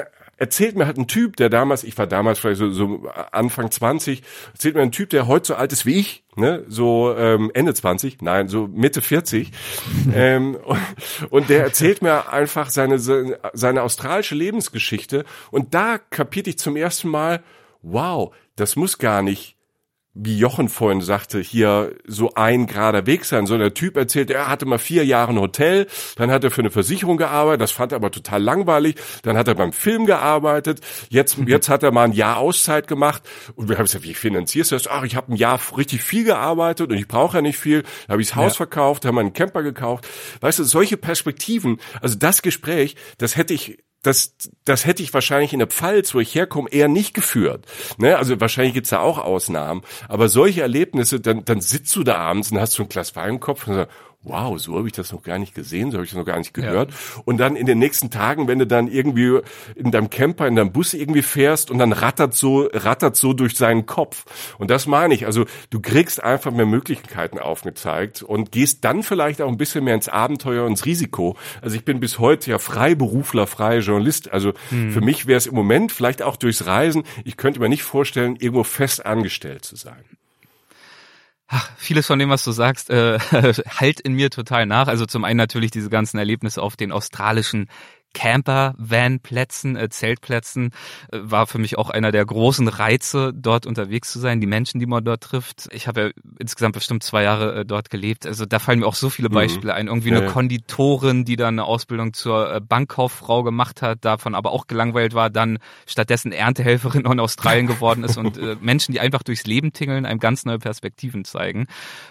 erzählt mir halt ein Typ, der damals, ich war damals vielleicht so, so Anfang 20, erzählt mir ein Typ, der heute so alt ist wie ich, ne, so ähm, Ende 20, nein, so Mitte 40, ähm, und, und der erzählt mir einfach seine seine australische Lebensgeschichte. Und da kapierte ich zum ersten Mal, wow, das muss gar nicht wie Jochen vorhin sagte, hier so ein gerader Weg sein. So der Typ erzählt, er hatte mal vier Jahre ein Hotel, dann hat er für eine Versicherung gearbeitet, das fand er aber total langweilig, dann hat er beim Film gearbeitet, jetzt, jetzt hat er mal ein Jahr Auszeit gemacht und wir haben gesagt, wie finanzierst du das? Ach, ich habe ein Jahr richtig viel gearbeitet und ich brauche ja nicht viel, da habe ich das Haus ja. verkauft, haben einen Camper gekauft. Weißt du, solche Perspektiven, also das Gespräch, das hätte ich das, das hätte ich wahrscheinlich in der Pfalz, wo ich herkomme, eher nicht geführt. Ne? Also wahrscheinlich gibt's da auch Ausnahmen. Aber solche Erlebnisse, dann, dann sitzt du da abends und hast so ein Glas Wein im Kopf und sagst, wow, so habe ich das noch gar nicht gesehen, so habe ich das noch gar nicht gehört. Ja. Und dann in den nächsten Tagen, wenn du dann irgendwie in deinem Camper, in deinem Bus irgendwie fährst und dann rattert so, rattert so durch seinen Kopf. Und das meine ich. Also du kriegst einfach mehr Möglichkeiten aufgezeigt und gehst dann vielleicht auch ein bisschen mehr ins Abenteuer und ins Risiko. Also ich bin bis heute ja Freiberufler, freier Journalist. Also hm. für mich wäre es im Moment vielleicht auch durchs Reisen, ich könnte mir nicht vorstellen, irgendwo fest angestellt zu sein. Ach, vieles von dem, was du sagst, äh, halt in mir total nach. Also zum einen natürlich diese ganzen Erlebnisse auf den australischen Camper-Van-Plätzen, äh, Zeltplätzen, äh, war für mich auch einer der großen Reize, dort unterwegs zu sein, die Menschen, die man dort trifft. Ich habe ja insgesamt bestimmt zwei Jahre äh, dort gelebt. Also da fallen mir auch so viele mhm. Beispiele mhm. ein. Irgendwie ja, eine Konditorin, die dann eine Ausbildung zur äh, Bankkauffrau gemacht hat, davon aber auch gelangweilt war, dann stattdessen Erntehelferin in Australien geworden ist und äh, Menschen, die einfach durchs Leben tingeln, einem ganz neue Perspektiven zeigen.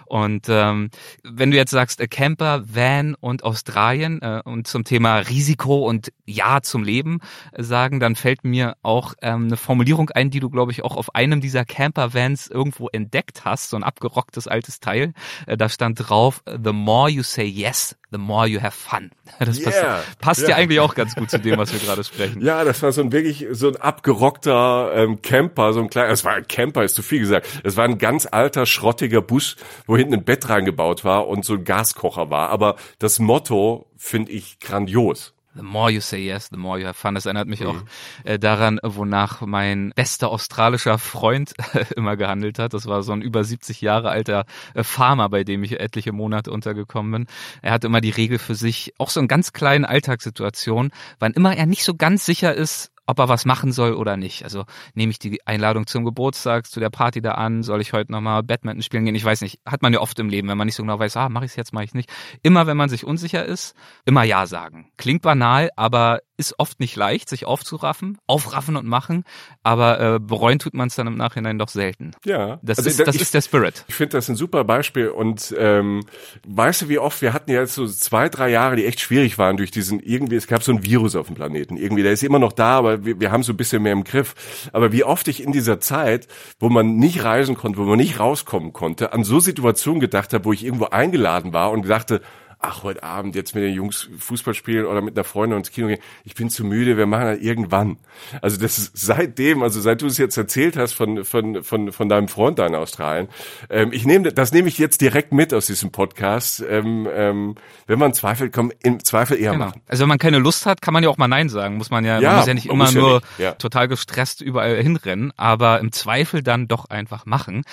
Und ähm, wenn du jetzt sagst, äh, Camper, Van und Australien äh, und zum Thema Risiko und Ja zum Leben äh, sagen, dann fällt mir auch ähm, eine Formulierung ein, die du, glaube ich, auch auf einem dieser Camper-Vans irgendwo entdeckt hast, so ein abgerocktes altes Teil. Äh, da stand drauf, the more you say yes, the more you have fun. Das yeah. passt, passt yeah. ja eigentlich auch ganz gut zu dem, was wir gerade sprechen. Ja, das war so ein wirklich so ein abgerockter ähm, Camper, so ein kleiner, es war ein Camper, ist zu viel gesagt. Es war ein ganz alter, schrottiger Bus, wo hinten ein Bett reingebaut war und so ein Gaskocher war. Aber das Motto finde ich grandios. The more you say yes, the more you have fun. Das erinnert mich mhm. auch äh, daran, wonach mein bester australischer Freund immer gehandelt hat. Das war so ein über 70 Jahre alter äh, Farmer, bei dem ich etliche Monate untergekommen bin. Er hat immer die Regel für sich, auch so in ganz kleinen Alltagssituationen, wann immer er nicht so ganz sicher ist, ob er was machen soll oder nicht. Also nehme ich die Einladung zum Geburtstag, zu der Party da an, soll ich heute nochmal Badminton spielen gehen? Ich weiß nicht. Hat man ja oft im Leben, wenn man nicht so genau weiß, ah, mache ich es jetzt, mache ich nicht. Immer wenn man sich unsicher ist, immer Ja sagen. Klingt banal, aber ist oft nicht leicht, sich aufzuraffen, aufraffen und machen, aber äh, bereuen tut man es dann im Nachhinein doch selten. Ja. Das, also, ist, das ich, ist der Spirit. Ich finde das ein super Beispiel und ähm, weißt du, wie oft, wir hatten ja jetzt so zwei, drei Jahre, die echt schwierig waren durch diesen, irgendwie, es gab so ein Virus auf dem Planeten. Irgendwie, der ist immer noch da, aber wir, wir haben so ein bisschen mehr im Griff. Aber wie oft ich in dieser Zeit, wo man nicht reisen konnte, wo man nicht rauskommen konnte, an so Situationen gedacht habe, wo ich irgendwo eingeladen war und dachte, ach, heute Abend jetzt mit den Jungs Fußball spielen oder mit einer Freundin ins Kino gehen. Ich bin zu müde, wir machen das irgendwann. Also das ist seitdem, also seit du es jetzt erzählt hast von, von, von, von deinem Freund da in Australien, ähm, ich nehme, das nehme ich jetzt direkt mit aus diesem Podcast. Ähm, ähm, wenn man zweifelt, komm, im Zweifel eher genau. machen. Also wenn man keine Lust hat, kann man ja auch mal Nein sagen. Muss man ja, ja man muss ja nicht immer nur nicht. Ja. total gestresst überall hinrennen, aber im Zweifel dann doch einfach machen.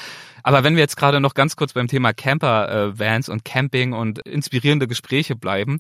Aber wenn wir jetzt gerade noch ganz kurz beim Thema Camper-Vans äh, und Camping und inspirierende Gespräche bleiben,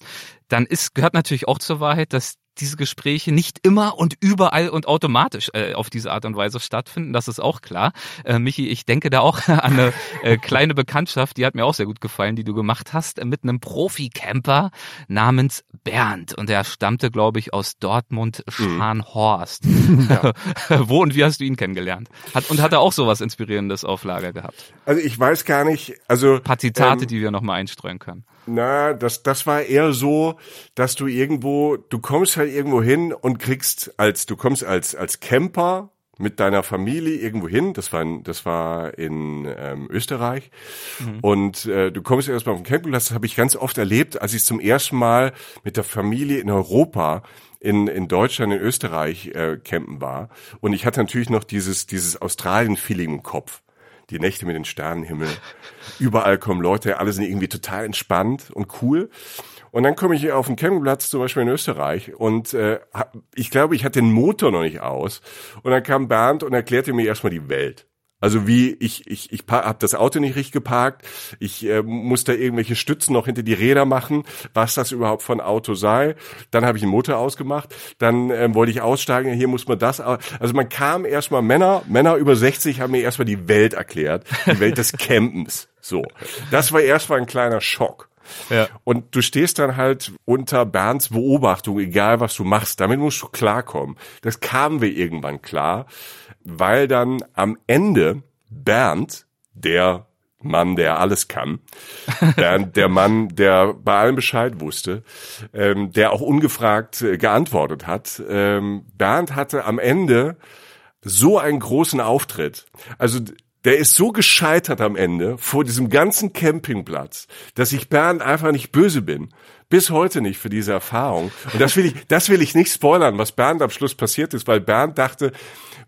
dann ist, gehört natürlich auch zur Wahrheit, dass diese Gespräche nicht immer und überall und automatisch äh, auf diese Art und Weise stattfinden. Das ist auch klar. Äh, Michi, ich denke da auch an eine äh, kleine Bekanntschaft, die hat mir auch sehr gut gefallen, die du gemacht hast, äh, mit einem Profi-Camper namens Bernd. Und er stammte, glaube ich, aus Dortmund mhm. Scharnhorst. Mhm. Wo und wie hast du ihn kennengelernt? Hat, und hat er auch sowas Inspirierendes auf Lager gehabt? Also ich weiß gar nicht, also... Ein paar Zitate, ähm, die wir nochmal einstreuen können. Na, das, das war eher so, dass du irgendwo, du kommst halt irgendwo hin und kriegst als, du kommst als, als Camper mit deiner Familie irgendwo hin. Das war in, das war in ähm, Österreich. Mhm. Und äh, du kommst erstmal auf den Campingplatz. Das habe ich ganz oft erlebt, als ich zum ersten Mal mit der Familie in Europa in, in Deutschland, in Österreich äh, campen war. Und ich hatte natürlich noch dieses, dieses Australien-Feeling im Kopf die Nächte mit den Sternenhimmel. Überall kommen Leute, alle sind irgendwie total entspannt und cool. Und dann komme ich hier auf den Campingplatz, zum Beispiel in Österreich, und äh, ich glaube, ich hatte den Motor noch nicht aus. Und dann kam Bernd und erklärte mir erstmal die Welt. Also wie ich ich ich habe das Auto nicht richtig geparkt, ich äh, muss da irgendwelche Stützen noch hinter die Räder machen, was das überhaupt von Auto sei. Dann habe ich den Motor ausgemacht, dann ähm, wollte ich aussteigen, hier muss man das. Also man kam erstmal Männer, Männer über 60 haben mir erstmal die Welt erklärt, die Welt des Campens. So, das war erstmal ein kleiner Schock. Ja. Und du stehst dann halt unter Bernds Beobachtung, egal was du machst. Damit musst du klarkommen. Das kamen wir irgendwann klar weil dann am Ende Bernd, der Mann, der alles kann, Bernd, der Mann, der bei allem Bescheid wusste, ähm, der auch ungefragt äh, geantwortet hat. Ähm, Bernd hatte am Ende so einen großen Auftritt. Also der ist so gescheitert am Ende vor diesem ganzen Campingplatz, dass ich Bernd einfach nicht böse bin. Bis heute nicht für diese Erfahrung. Und das will ich, das will ich nicht spoilern, was Bernd am Schluss passiert ist, weil Bernd dachte,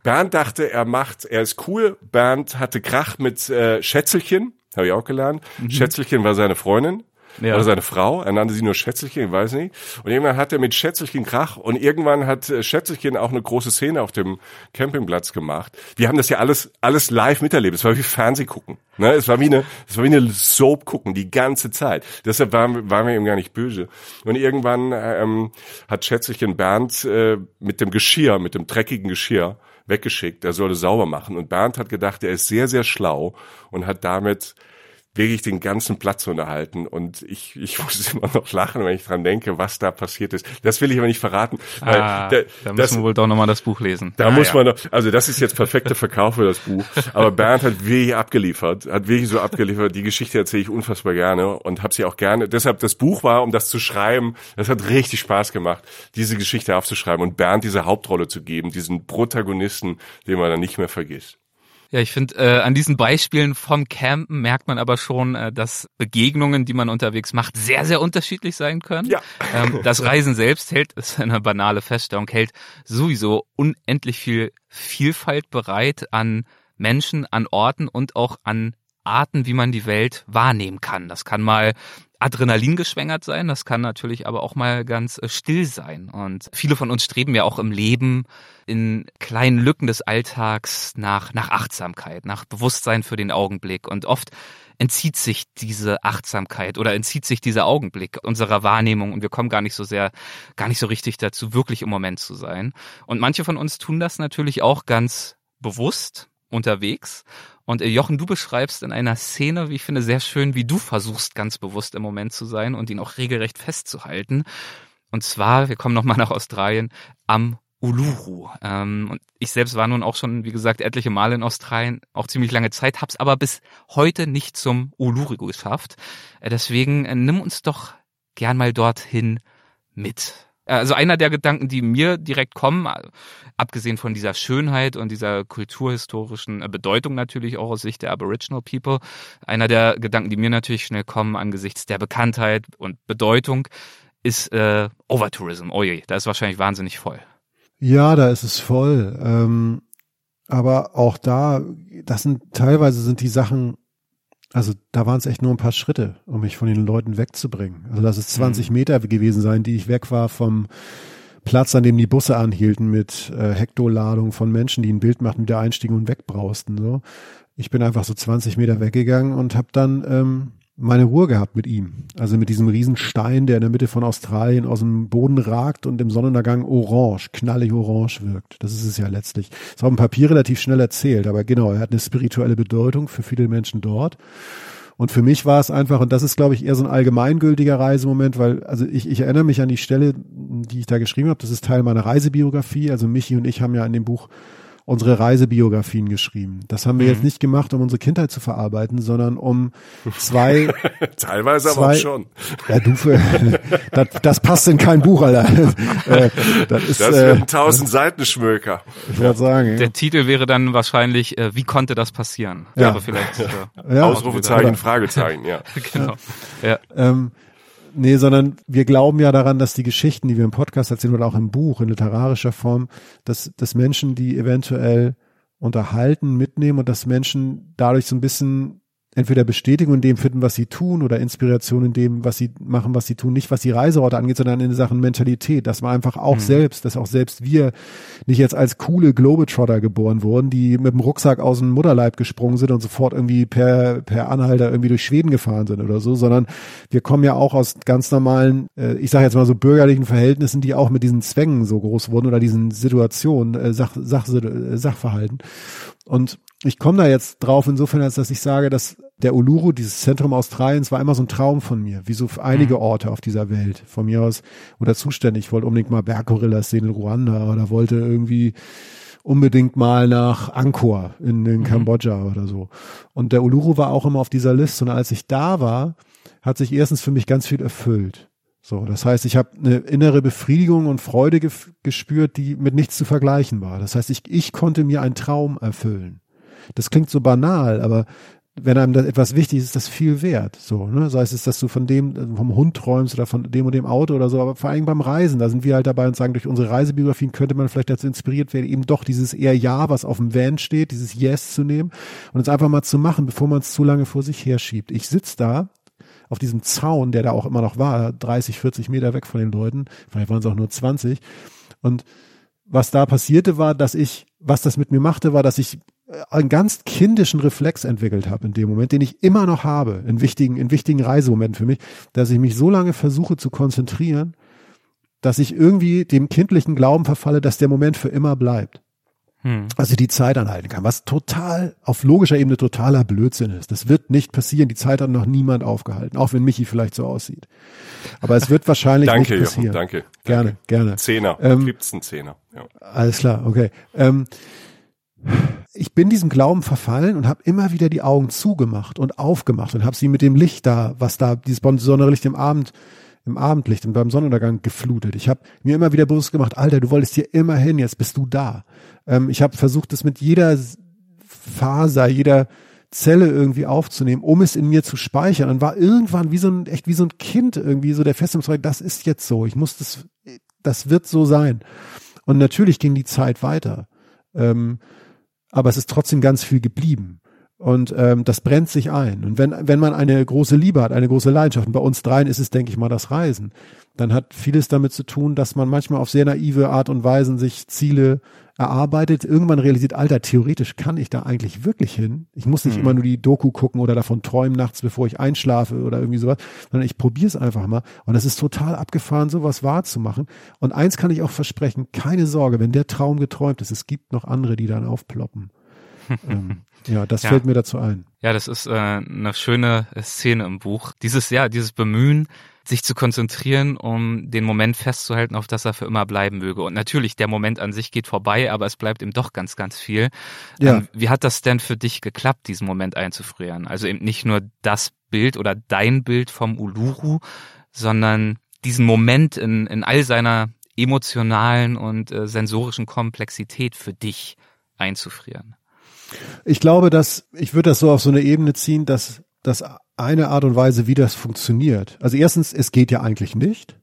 Bernd dachte, er macht, er ist cool. Bernd hatte Krach mit äh, Schätzelchen, habe ich auch gelernt. Mhm. Schätzelchen war seine Freundin. ja. oder seine Frau, er nannte sie nur Schätzelchen, ich weiß nicht. Und irgendwann hat er mit Schätzelchen Krach und irgendwann hat äh, Schätzelchen auch eine große Szene auf dem Campingplatz gemacht. Wir haben das ja alles, alles live miterlebt. Es war wie Fernseh gucken. Ne? Es war wie eine, es war wie eine Soap gucken, die ganze Zeit. Deshalb waren, waren wir ihm gar nicht böse. Und irgendwann ähm, hat Schätzelchen Bernd äh, mit dem Geschirr, mit dem dreckigen Geschirr, weggeschickt, er solle sauber machen. Und Bernd hat gedacht, er ist sehr, sehr schlau und hat damit wirklich den ganzen Platz unterhalten und ich, ich muss immer noch lachen, wenn ich dran denke, was da passiert ist. Das will ich aber nicht verraten. Ah, da, da müssen wir wohl doch nochmal das Buch lesen. Da ah, muss ja. man doch, also das ist jetzt perfekter Verkauf für das Buch. Aber Bernd hat wirklich abgeliefert, hat wirklich so abgeliefert. Die Geschichte erzähle ich unfassbar gerne und habe sie auch gerne. Deshalb das Buch war, um das zu schreiben, das hat richtig Spaß gemacht, diese Geschichte aufzuschreiben und Bernd diese Hauptrolle zu geben, diesen Protagonisten, den man dann nicht mehr vergisst. Ja, ich finde, äh, an diesen Beispielen vom Campen merkt man aber schon, äh, dass Begegnungen, die man unterwegs macht, sehr, sehr unterschiedlich sein können. Ja. Ähm, das Reisen selbst hält, ist eine banale Feststellung, hält sowieso unendlich viel Vielfalt bereit an Menschen, an Orten und auch an Arten, wie man die Welt wahrnehmen kann. Das kann mal Adrenalin geschwängert sein, das kann natürlich aber auch mal ganz äh, still sein. Und viele von uns streben ja auch im Leben in kleinen Lücken des Alltags nach, nach Achtsamkeit, nach Bewusstsein für den Augenblick. Und oft entzieht sich diese Achtsamkeit oder entzieht sich dieser Augenblick unserer Wahrnehmung und wir kommen gar nicht so sehr, gar nicht so richtig dazu, wirklich im Moment zu sein. Und manche von uns tun das natürlich auch ganz bewusst unterwegs und äh, Jochen, du beschreibst in einer Szene, wie ich finde, sehr schön, wie du versuchst, ganz bewusst im Moment zu sein und ihn auch regelrecht festzuhalten. Und zwar, wir kommen nochmal nach Australien, am Uluru. Ähm, und ich selbst war nun auch schon, wie gesagt, etliche Male in Australien, auch ziemlich lange Zeit, hab's aber bis heute nicht zum Uluru geschafft. Äh, deswegen äh, nimm uns doch gern mal dorthin mit. Also einer der Gedanken, die mir direkt kommen, abgesehen von dieser Schönheit und dieser kulturhistorischen äh, Bedeutung natürlich auch aus Sicht der Aboriginal People, einer der Gedanken, die mir natürlich schnell kommen angesichts der Bekanntheit und Bedeutung, ist äh, Overtourism. Oh je, da ist wahrscheinlich wahnsinnig voll. Ja, da ist es voll. Ähm, aber auch da, das sind teilweise sind die Sachen also da waren es echt nur ein paar Schritte, um mich von den Leuten wegzubringen. Also lass es 20 mhm. Meter gewesen sein, die ich weg war vom Platz, an dem die Busse anhielten mit äh, Hektoladung von Menschen, die ein Bild machten, wieder einstiegen und wegbrausten. So. Ich bin einfach so 20 Meter weggegangen und habe dann ähm, meine Ruhe gehabt mit ihm. Also mit diesem Riesenstein, der in der Mitte von Australien aus dem Boden ragt und im Sonnenuntergang orange, knallig orange wirkt. Das ist es ja letztlich. Ist auf dem Papier relativ schnell erzählt, aber genau, er hat eine spirituelle Bedeutung für viele Menschen dort. Und für mich war es einfach, und das ist, glaube ich, eher so ein allgemeingültiger Reisemoment, weil, also ich, ich erinnere mich an die Stelle, die ich da geschrieben habe, das ist Teil meiner Reisebiografie. Also Michi und ich haben ja in dem Buch unsere Reisebiografien geschrieben. Das haben wir mhm. jetzt nicht gemacht, um unsere Kindheit zu verarbeiten, sondern um zwei. Teilweise zwei, aber auch schon. Ja, du, für, das, das passt in kein Buch, Alter. Äh, das ist das äh, ein tausend Seiten Schmöker. Ich würde sagen. Der ja. Titel wäre dann wahrscheinlich, äh, wie konnte das passieren? Ja. Wäre vielleicht. Äh, ja. Ausrufezeichen, Fragezeichen, ja. genau. Ja. Ähm, Nee, sondern wir glauben ja daran, dass die Geschichten, die wir im Podcast erzählen oder auch im Buch in literarischer Form, dass, dass Menschen, die eventuell unterhalten, mitnehmen und dass Menschen dadurch so ein bisschen entweder Bestätigung in dem finden, was sie tun oder Inspiration in dem, was sie machen, was sie tun. Nicht was die Reiseorte angeht, sondern in Sachen Mentalität. Dass man einfach auch mhm. selbst, dass auch selbst wir nicht jetzt als coole Globetrotter geboren wurden, die mit dem Rucksack aus dem Mutterleib gesprungen sind und sofort irgendwie per, per Anhalter irgendwie durch Schweden gefahren sind oder so, sondern wir kommen ja auch aus ganz normalen, äh, ich sage jetzt mal so bürgerlichen Verhältnissen, die auch mit diesen Zwängen so groß wurden oder diesen Situationen, äh, Sach, Sach, äh, Sachverhalten. Und ich komme da jetzt drauf insofern, als dass ich sage, dass der Uluru, dieses Zentrum Australiens, war immer so ein Traum von mir, wie so einige mhm. Orte auf dieser Welt. Von mir aus oder zuständig. Ich wollte unbedingt mal Berggorillas sehen in Ruanda oder wollte irgendwie unbedingt mal nach Angkor in, in mhm. Kambodscha oder so. Und der Uluru war auch immer auf dieser Liste. Und als ich da war, hat sich erstens für mich ganz viel erfüllt. So, das heißt, ich habe eine innere Befriedigung und Freude gespürt, die mit nichts zu vergleichen war. Das heißt, ich, ich konnte mir einen Traum erfüllen. Das klingt so banal, aber wenn einem das etwas wichtig ist, ist das viel wert. So, ne? Sei es, dass du von dem, vom Hund träumst oder von dem und dem Auto oder so, aber vor allem beim Reisen, da sind wir halt dabei und sagen, durch unsere Reisebiografien könnte man vielleicht dazu inspiriert werden, eben doch dieses eher Ja, was auf dem Van steht, dieses Yes zu nehmen und es einfach mal zu machen, bevor man es zu lange vor sich herschiebt. Ich sitz da auf diesem Zaun, der da auch immer noch war, 30, 40 Meter weg von den Leuten, vielleicht waren es auch nur 20. Und was da passierte war, dass ich, was das mit mir machte, war, dass ich äh, einen ganz kindischen Reflex entwickelt habe in dem Moment, den ich immer noch habe, in wichtigen, in wichtigen Reisemomenten für mich, dass ich mich so lange versuche zu konzentrieren, dass ich irgendwie dem kindlichen Glauben verfalle, dass der Moment für immer bleibt. Hm. Also die Zeit anhalten kann, was total auf logischer Ebene totaler Blödsinn ist. Das wird nicht passieren. Die Zeit hat noch niemand aufgehalten, auch wenn Michi vielleicht so aussieht. Aber es wird wahrscheinlich danke, nicht passieren. Jochen, danke. Gerne, danke. gerne. Zehner. Ähm, Gibt's einen Zehner. Ja. Alles klar, okay. Ähm, ich bin diesem Glauben verfallen und habe immer wieder die Augen zugemacht und aufgemacht und habe sie mit dem Licht da, was da, dieses besondere Licht im Abend im Abendlicht und beim Sonnenuntergang geflutet. Ich habe mir immer wieder bewusst gemacht, Alter, du wolltest hier immer hin, jetzt bist du da. Ähm, ich habe versucht, das mit jeder Faser, jeder Zelle irgendwie aufzunehmen, um es in mir zu speichern. Und war irgendwann wie so ein, echt wie so ein Kind irgendwie so der Festungszeug, das ist jetzt so. Ich muss das, das wird so sein. Und natürlich ging die Zeit weiter. Ähm, aber es ist trotzdem ganz viel geblieben. Und ähm, das brennt sich ein. Und wenn, wenn man eine große Liebe hat, eine große Leidenschaft, und bei uns dreien ist es, denke ich mal, das Reisen, dann hat vieles damit zu tun, dass man manchmal auf sehr naive Art und Weisen sich Ziele erarbeitet, irgendwann realisiert, Alter, theoretisch kann ich da eigentlich wirklich hin. Ich muss nicht mhm. immer nur die Doku gucken oder davon träumen nachts, bevor ich einschlafe oder irgendwie sowas, sondern ich probiere es einfach mal. Und es ist total abgefahren, sowas wahrzumachen. Und eins kann ich auch versprechen, keine Sorge, wenn der Traum geträumt ist, es gibt noch andere, die dann aufploppen. ähm, ja, das ja. fällt mir dazu ein. Ja, das ist äh, eine schöne Szene im Buch. Dieses, ja, dieses Bemühen, sich zu konzentrieren, um den Moment festzuhalten, auf das er für immer bleiben möge. Und natürlich, der Moment an sich geht vorbei, aber es bleibt ihm doch ganz, ganz viel. Ja. Ähm, wie hat das denn für dich geklappt, diesen Moment einzufrieren? Also eben nicht nur das Bild oder dein Bild vom Uluru, sondern diesen Moment in, in all seiner emotionalen und äh, sensorischen Komplexität für dich einzufrieren. Ich glaube, dass ich würde das so auf so eine Ebene ziehen, dass das eine Art und Weise, wie das funktioniert. Also erstens, es geht ja eigentlich nicht.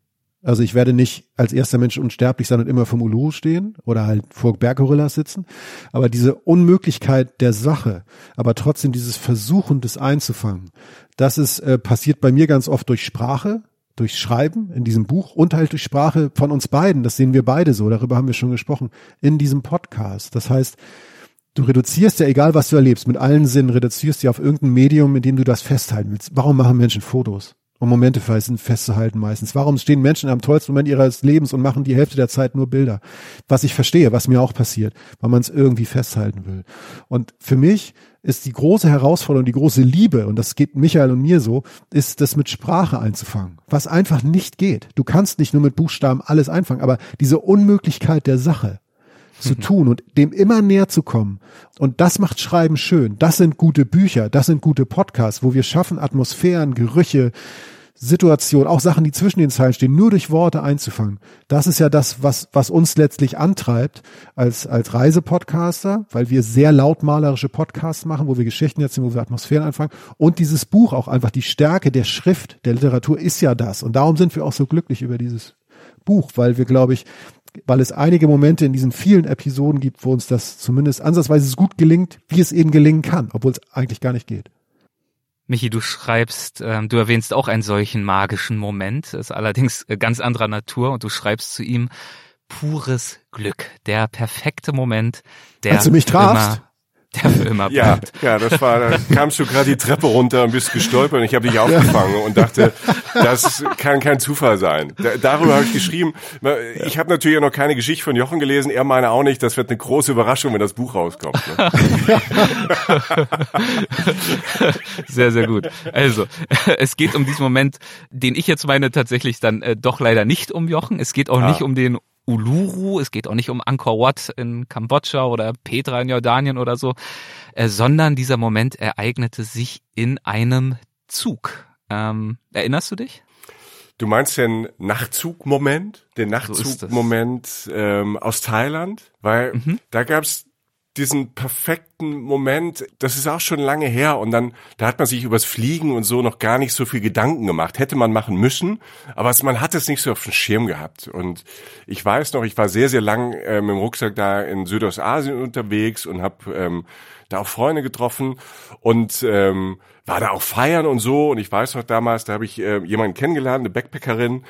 Also ich werde nicht als erster Mensch unsterblich sein und immer vom Uluru stehen oder halt vor Berggorillas sitzen. Aber diese Unmöglichkeit der Sache, aber trotzdem dieses Versuchen, das einzufangen, das ist äh, passiert bei mir ganz oft durch Sprache, durch Schreiben in diesem Buch und halt durch Sprache von uns beiden. Das sehen wir beide so. Darüber haben wir schon gesprochen in diesem Podcast. Das heißt, Du reduzierst ja, egal was du erlebst, mit allen Sinnen reduzierst du auf irgendein Medium, in dem du das festhalten willst. Warum machen Menschen Fotos? Um Momente festzuhalten meistens. Warum stehen Menschen am tollsten Moment ihres Lebens und machen die Hälfte der Zeit nur Bilder? Was ich verstehe, was mir auch passiert, weil man es irgendwie festhalten will. Und für mich ist die große Herausforderung, die große Liebe, und das geht Michael und mir so, ist das mit Sprache einzufangen. Was einfach nicht geht. Du kannst nicht nur mit Buchstaben alles einfangen, aber diese Unmöglichkeit der Sache, zu mhm. tun und dem immer näher zu kommen. Und das macht Schreiben schön. Das sind gute Bücher, das sind gute Podcasts, wo wir schaffen, Atmosphären, Gerüche, Situationen, auch Sachen, die zwischen den Zeilen stehen, nur durch Worte einzufangen. Das ist ja das, was, was uns letztlich antreibt als, als Reisepodcaster, weil wir sehr lautmalerische Podcasts machen, wo wir Geschichten erzählen, wo wir Atmosphären einfangen. Und dieses Buch auch einfach, die Stärke der Schrift, der Literatur ist ja das. Und darum sind wir auch so glücklich über dieses Buch, weil wir, glaube ich, weil es einige Momente in diesen vielen Episoden gibt, wo uns das zumindest ansatzweise gut gelingt, wie es eben gelingen kann, obwohl es eigentlich gar nicht geht. Michi, du schreibst, ähm, du erwähnst auch einen solchen magischen Moment, ist allerdings äh, ganz anderer Natur und du schreibst zu ihm pures Glück, der perfekte Moment, der Als du mich trafst, der für immer bleibt. Ja, ja, das war, da kamst du gerade die Treppe runter und bist gestolpert und ich habe dich aufgefangen und dachte, das kann kein Zufall sein. Da, darüber habe ich geschrieben. Ich habe natürlich auch noch keine Geschichte von Jochen gelesen, er meine auch nicht. Das wird eine große Überraschung, wenn das Buch rauskommt. Ne? sehr, sehr gut. Also, es geht um diesen Moment, den ich jetzt meine, tatsächlich dann äh, doch leider nicht um Jochen. Es geht auch ah. nicht um den Uluru, es geht auch nicht um Angkor Wat in Kambodscha oder Petra in Jordanien oder so, äh, sondern dieser Moment ereignete sich in einem Zug. Ähm, erinnerst du dich? Du meinst den Nachtzugmoment, den Nachtzugmoment so ähm, aus Thailand, weil mhm. da gab's diesen perfekten Moment, das ist auch schon lange her und dann, da hat man sich übers Fliegen und so noch gar nicht so viel Gedanken gemacht. Hätte man machen müssen, aber man hat es nicht so auf dem Schirm gehabt. Und ich weiß noch, ich war sehr, sehr lang äh, mit dem Rucksack da in Südostasien unterwegs und habe ähm, da auch Freunde getroffen und ähm, war da auch feiern und so. Und ich weiß noch damals, da habe ich äh, jemanden kennengelernt, eine Backpackerin,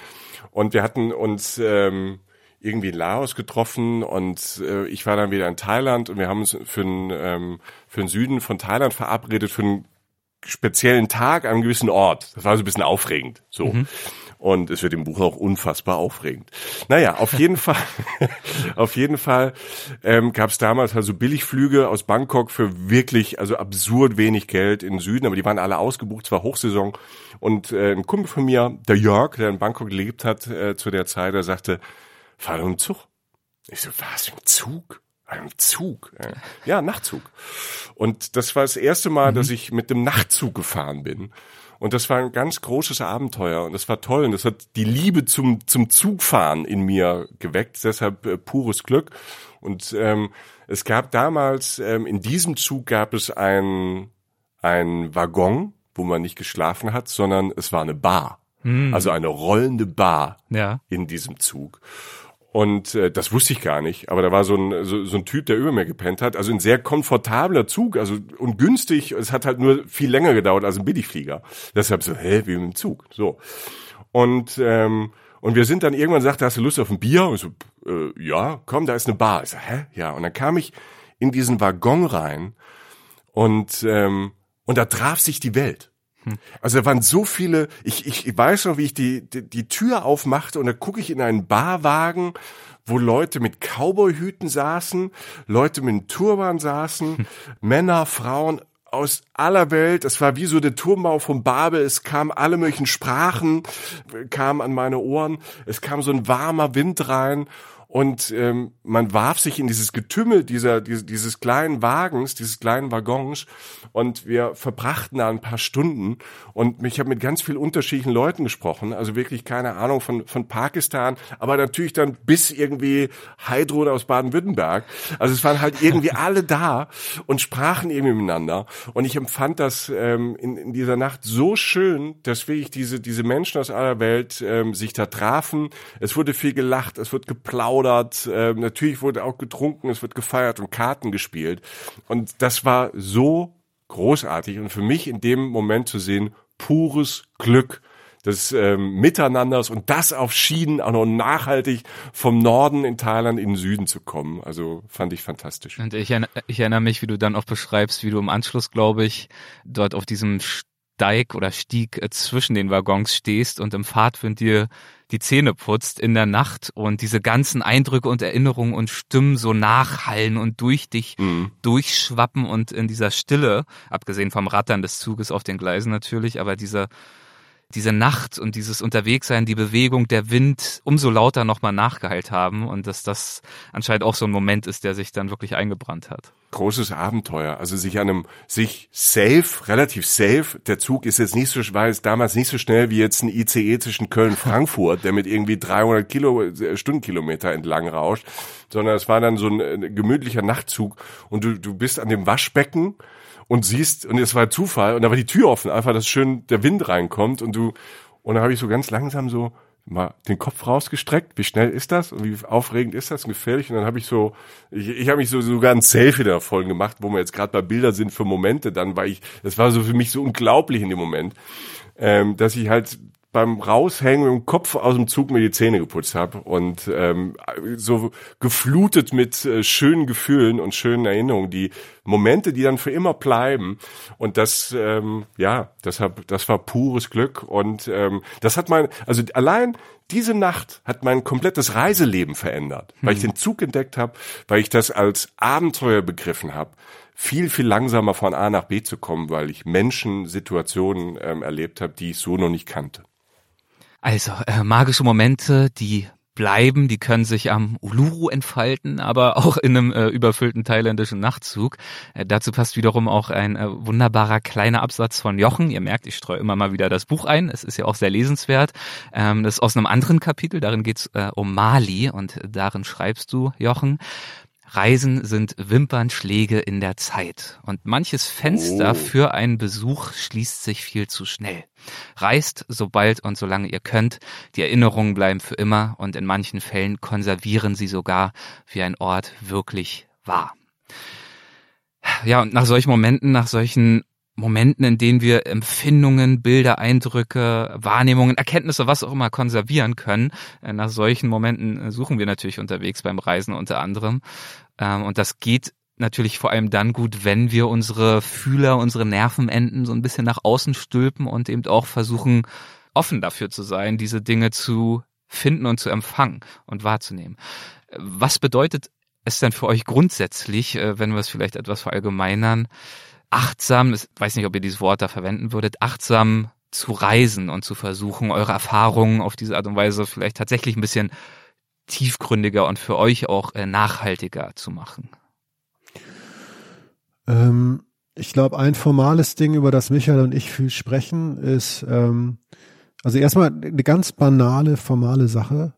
und wir hatten uns ähm, irgendwie in Laos getroffen und äh, ich war dann wieder in Thailand und wir haben uns für den, ähm, für den Süden von Thailand verabredet für einen speziellen Tag an einem gewissen Ort. Das war so ein bisschen aufregend. So. Mhm. Und es wird im Buch auch unfassbar aufregend. Naja, auf jeden Fall, auf jeden Fall ähm, gab es damals also Billigflüge aus Bangkok für wirklich, also absurd wenig Geld in den Süden, aber die waren alle ausgebucht, es war Hochsaison. Und äh, ein Kumpel von mir, der Jörg, der in Bangkok gelebt hat äh, zu der Zeit, der sagte, fahr doch im Zug. Ich so, was, im Zug? Im Zug? Ja, Nachtzug. Und das war das erste Mal, mhm. dass ich mit dem Nachtzug gefahren bin. Und das war ein ganz großes Abenteuer und das war toll und das hat die Liebe zum, zum Zugfahren in mir geweckt, deshalb äh, pures Glück. Und ähm, es gab damals, ähm, in diesem Zug gab es ein, ein Waggon, wo man nicht geschlafen hat, sondern es war eine Bar. Hm. Also eine rollende Bar ja. in diesem Zug. Und äh, das wusste ich gar nicht. Aber da war so ein, so, so ein Typ, der über mir gepennt hat. Also ein sehr komfortabler Zug, also und günstig. Es hat halt nur viel länger gedauert als ein Billigflieger. Deshalb so, hä, wie mit dem Zug. So. Und ähm, und wir sind dann irgendwann sagte, hast du Lust auf ein Bier? Und ich so, äh, ja, komm, da ist eine Bar. Ich so, hä? Ja. Und dann kam ich in diesen Waggon rein und ähm, und da traf sich die Welt. Also da waren so viele, ich, ich weiß noch, wie ich die, die, die Tür aufmachte und da gucke ich in einen Barwagen, wo Leute mit Cowboyhüten saßen, Leute mit einem Turban saßen, hm. Männer, Frauen aus aller Welt. Es war wie so der Turmbau von Babel. Es kamen alle möglichen Sprachen, kamen an meine Ohren. Es kam so ein warmer Wind rein und ähm, man warf sich in dieses Getümmel dieser, dieses, dieses kleinen Wagens, dieses kleinen Waggons. Und wir verbrachten da ein paar Stunden. Und ich habe mit ganz vielen unterschiedlichen Leuten gesprochen, also wirklich keine Ahnung von, von Pakistan, aber natürlich dann bis irgendwie Heidrun aus Baden-Württemberg. Also es waren halt irgendwie alle da und sprachen irgendwie miteinander. Und ich empfand das ähm, in, in dieser Nacht so schön, dass wirklich diese, diese Menschen aus aller Welt ähm, sich da trafen. Es wurde viel gelacht, es wird geplaudert, geplaudert, äh, natürlich wurde auch getrunken, es wird gefeiert und Karten gespielt. Und das war so großartig und für mich in dem Moment zu sehen, pures Glück des ähm, Miteinanders und das auf Schienen auch noch nachhaltig vom Norden in Thailand in den Süden zu kommen. Also fand ich fantastisch. Und ich, ich erinnere mich, wie du dann auch beschreibst, wie du im Anschluss, glaube ich, dort auf diesem Steig oder Stieg äh, zwischen den Waggons stehst und im Fahrtwind dir die Zähne putzt in der Nacht und diese ganzen Eindrücke und Erinnerungen und Stimmen so nachhallen und durch dich mhm. durchschwappen und in dieser Stille, abgesehen vom Rattern des Zuges auf den Gleisen natürlich, aber dieser diese Nacht und dieses Unterwegssein, die Bewegung, der Wind umso lauter nochmal nachgeheilt haben und dass das anscheinend auch so ein Moment ist, der sich dann wirklich eingebrannt hat. Großes Abenteuer, also sich an einem, sich safe, relativ safe, der Zug ist jetzt nicht so, war jetzt damals nicht so schnell wie jetzt ein ICE zwischen Köln-Frankfurt, der mit irgendwie 300 Kilo, äh, Stundenkilometer entlang rauscht, sondern es war dann so ein, ein gemütlicher Nachtzug und du, du bist an dem Waschbecken und siehst, und es war Zufall, und da war die Tür offen, einfach, dass schön der Wind reinkommt und du, und dann habe ich so ganz langsam so mal den Kopf rausgestreckt, wie schnell ist das und wie aufregend ist das und gefährlich und dann habe ich so, ich, ich habe mich so sogar ein Selfie davon gemacht, wo wir jetzt gerade bei Bilder sind für Momente dann, weil ich, das war so für mich so unglaublich in dem Moment, ähm, dass ich halt beim Raushängen mit dem Kopf aus dem Zug mir die Zähne geputzt habe und ähm, so geflutet mit äh, schönen Gefühlen und schönen Erinnerungen, die Momente, die dann für immer bleiben. Und das, ähm, ja, deshalb, das war pures Glück und ähm, das hat mein, also allein diese Nacht hat mein komplettes Reiseleben verändert, weil ich hm. den Zug entdeckt habe, weil ich das als Abenteuer begriffen habe viel, viel langsamer von A nach B zu kommen, weil ich Menschen, Situationen ähm, erlebt habe, die ich so noch nicht kannte. Also äh, magische Momente, die bleiben, die können sich am Uluru entfalten, aber auch in einem äh, überfüllten thailändischen Nachtzug. Äh, dazu passt wiederum auch ein äh, wunderbarer kleiner Absatz von Jochen. Ihr merkt, ich streue immer mal wieder das Buch ein. Es ist ja auch sehr lesenswert. Ähm, das ist aus einem anderen Kapitel. Darin geht es äh, um Mali und darin schreibst du, Jochen. Reisen sind Wimpernschläge in der Zeit und manches Fenster oh. für einen Besuch schließt sich viel zu schnell. Reist sobald und solange ihr könnt, die Erinnerungen bleiben für immer und in manchen Fällen konservieren sie sogar, wie ein Ort wirklich war. Ja, und nach solchen Momenten, nach solchen Momenten, in denen wir Empfindungen, Bilder, Eindrücke, Wahrnehmungen, Erkenntnisse, was auch immer konservieren können. Äh, nach solchen Momenten äh, suchen wir natürlich unterwegs beim Reisen unter anderem. Ähm, und das geht natürlich vor allem dann gut, wenn wir unsere Fühler, unsere Nervenenden so ein bisschen nach außen stülpen und eben auch versuchen, offen dafür zu sein, diese Dinge zu finden und zu empfangen und wahrzunehmen. Was bedeutet es denn für euch grundsätzlich, äh, wenn wir es vielleicht etwas verallgemeinern, achtsam, ich weiß nicht, ob ihr dieses Wort da verwenden würdet, achtsam zu reisen und zu versuchen, eure Erfahrungen auf diese Art und Weise vielleicht tatsächlich ein bisschen tiefgründiger und für euch auch äh, nachhaltiger zu machen? Ähm, ich glaube, ein formales Ding, über das Michael und ich viel sprechen, ist, ähm, also erstmal eine ganz banale, formale Sache.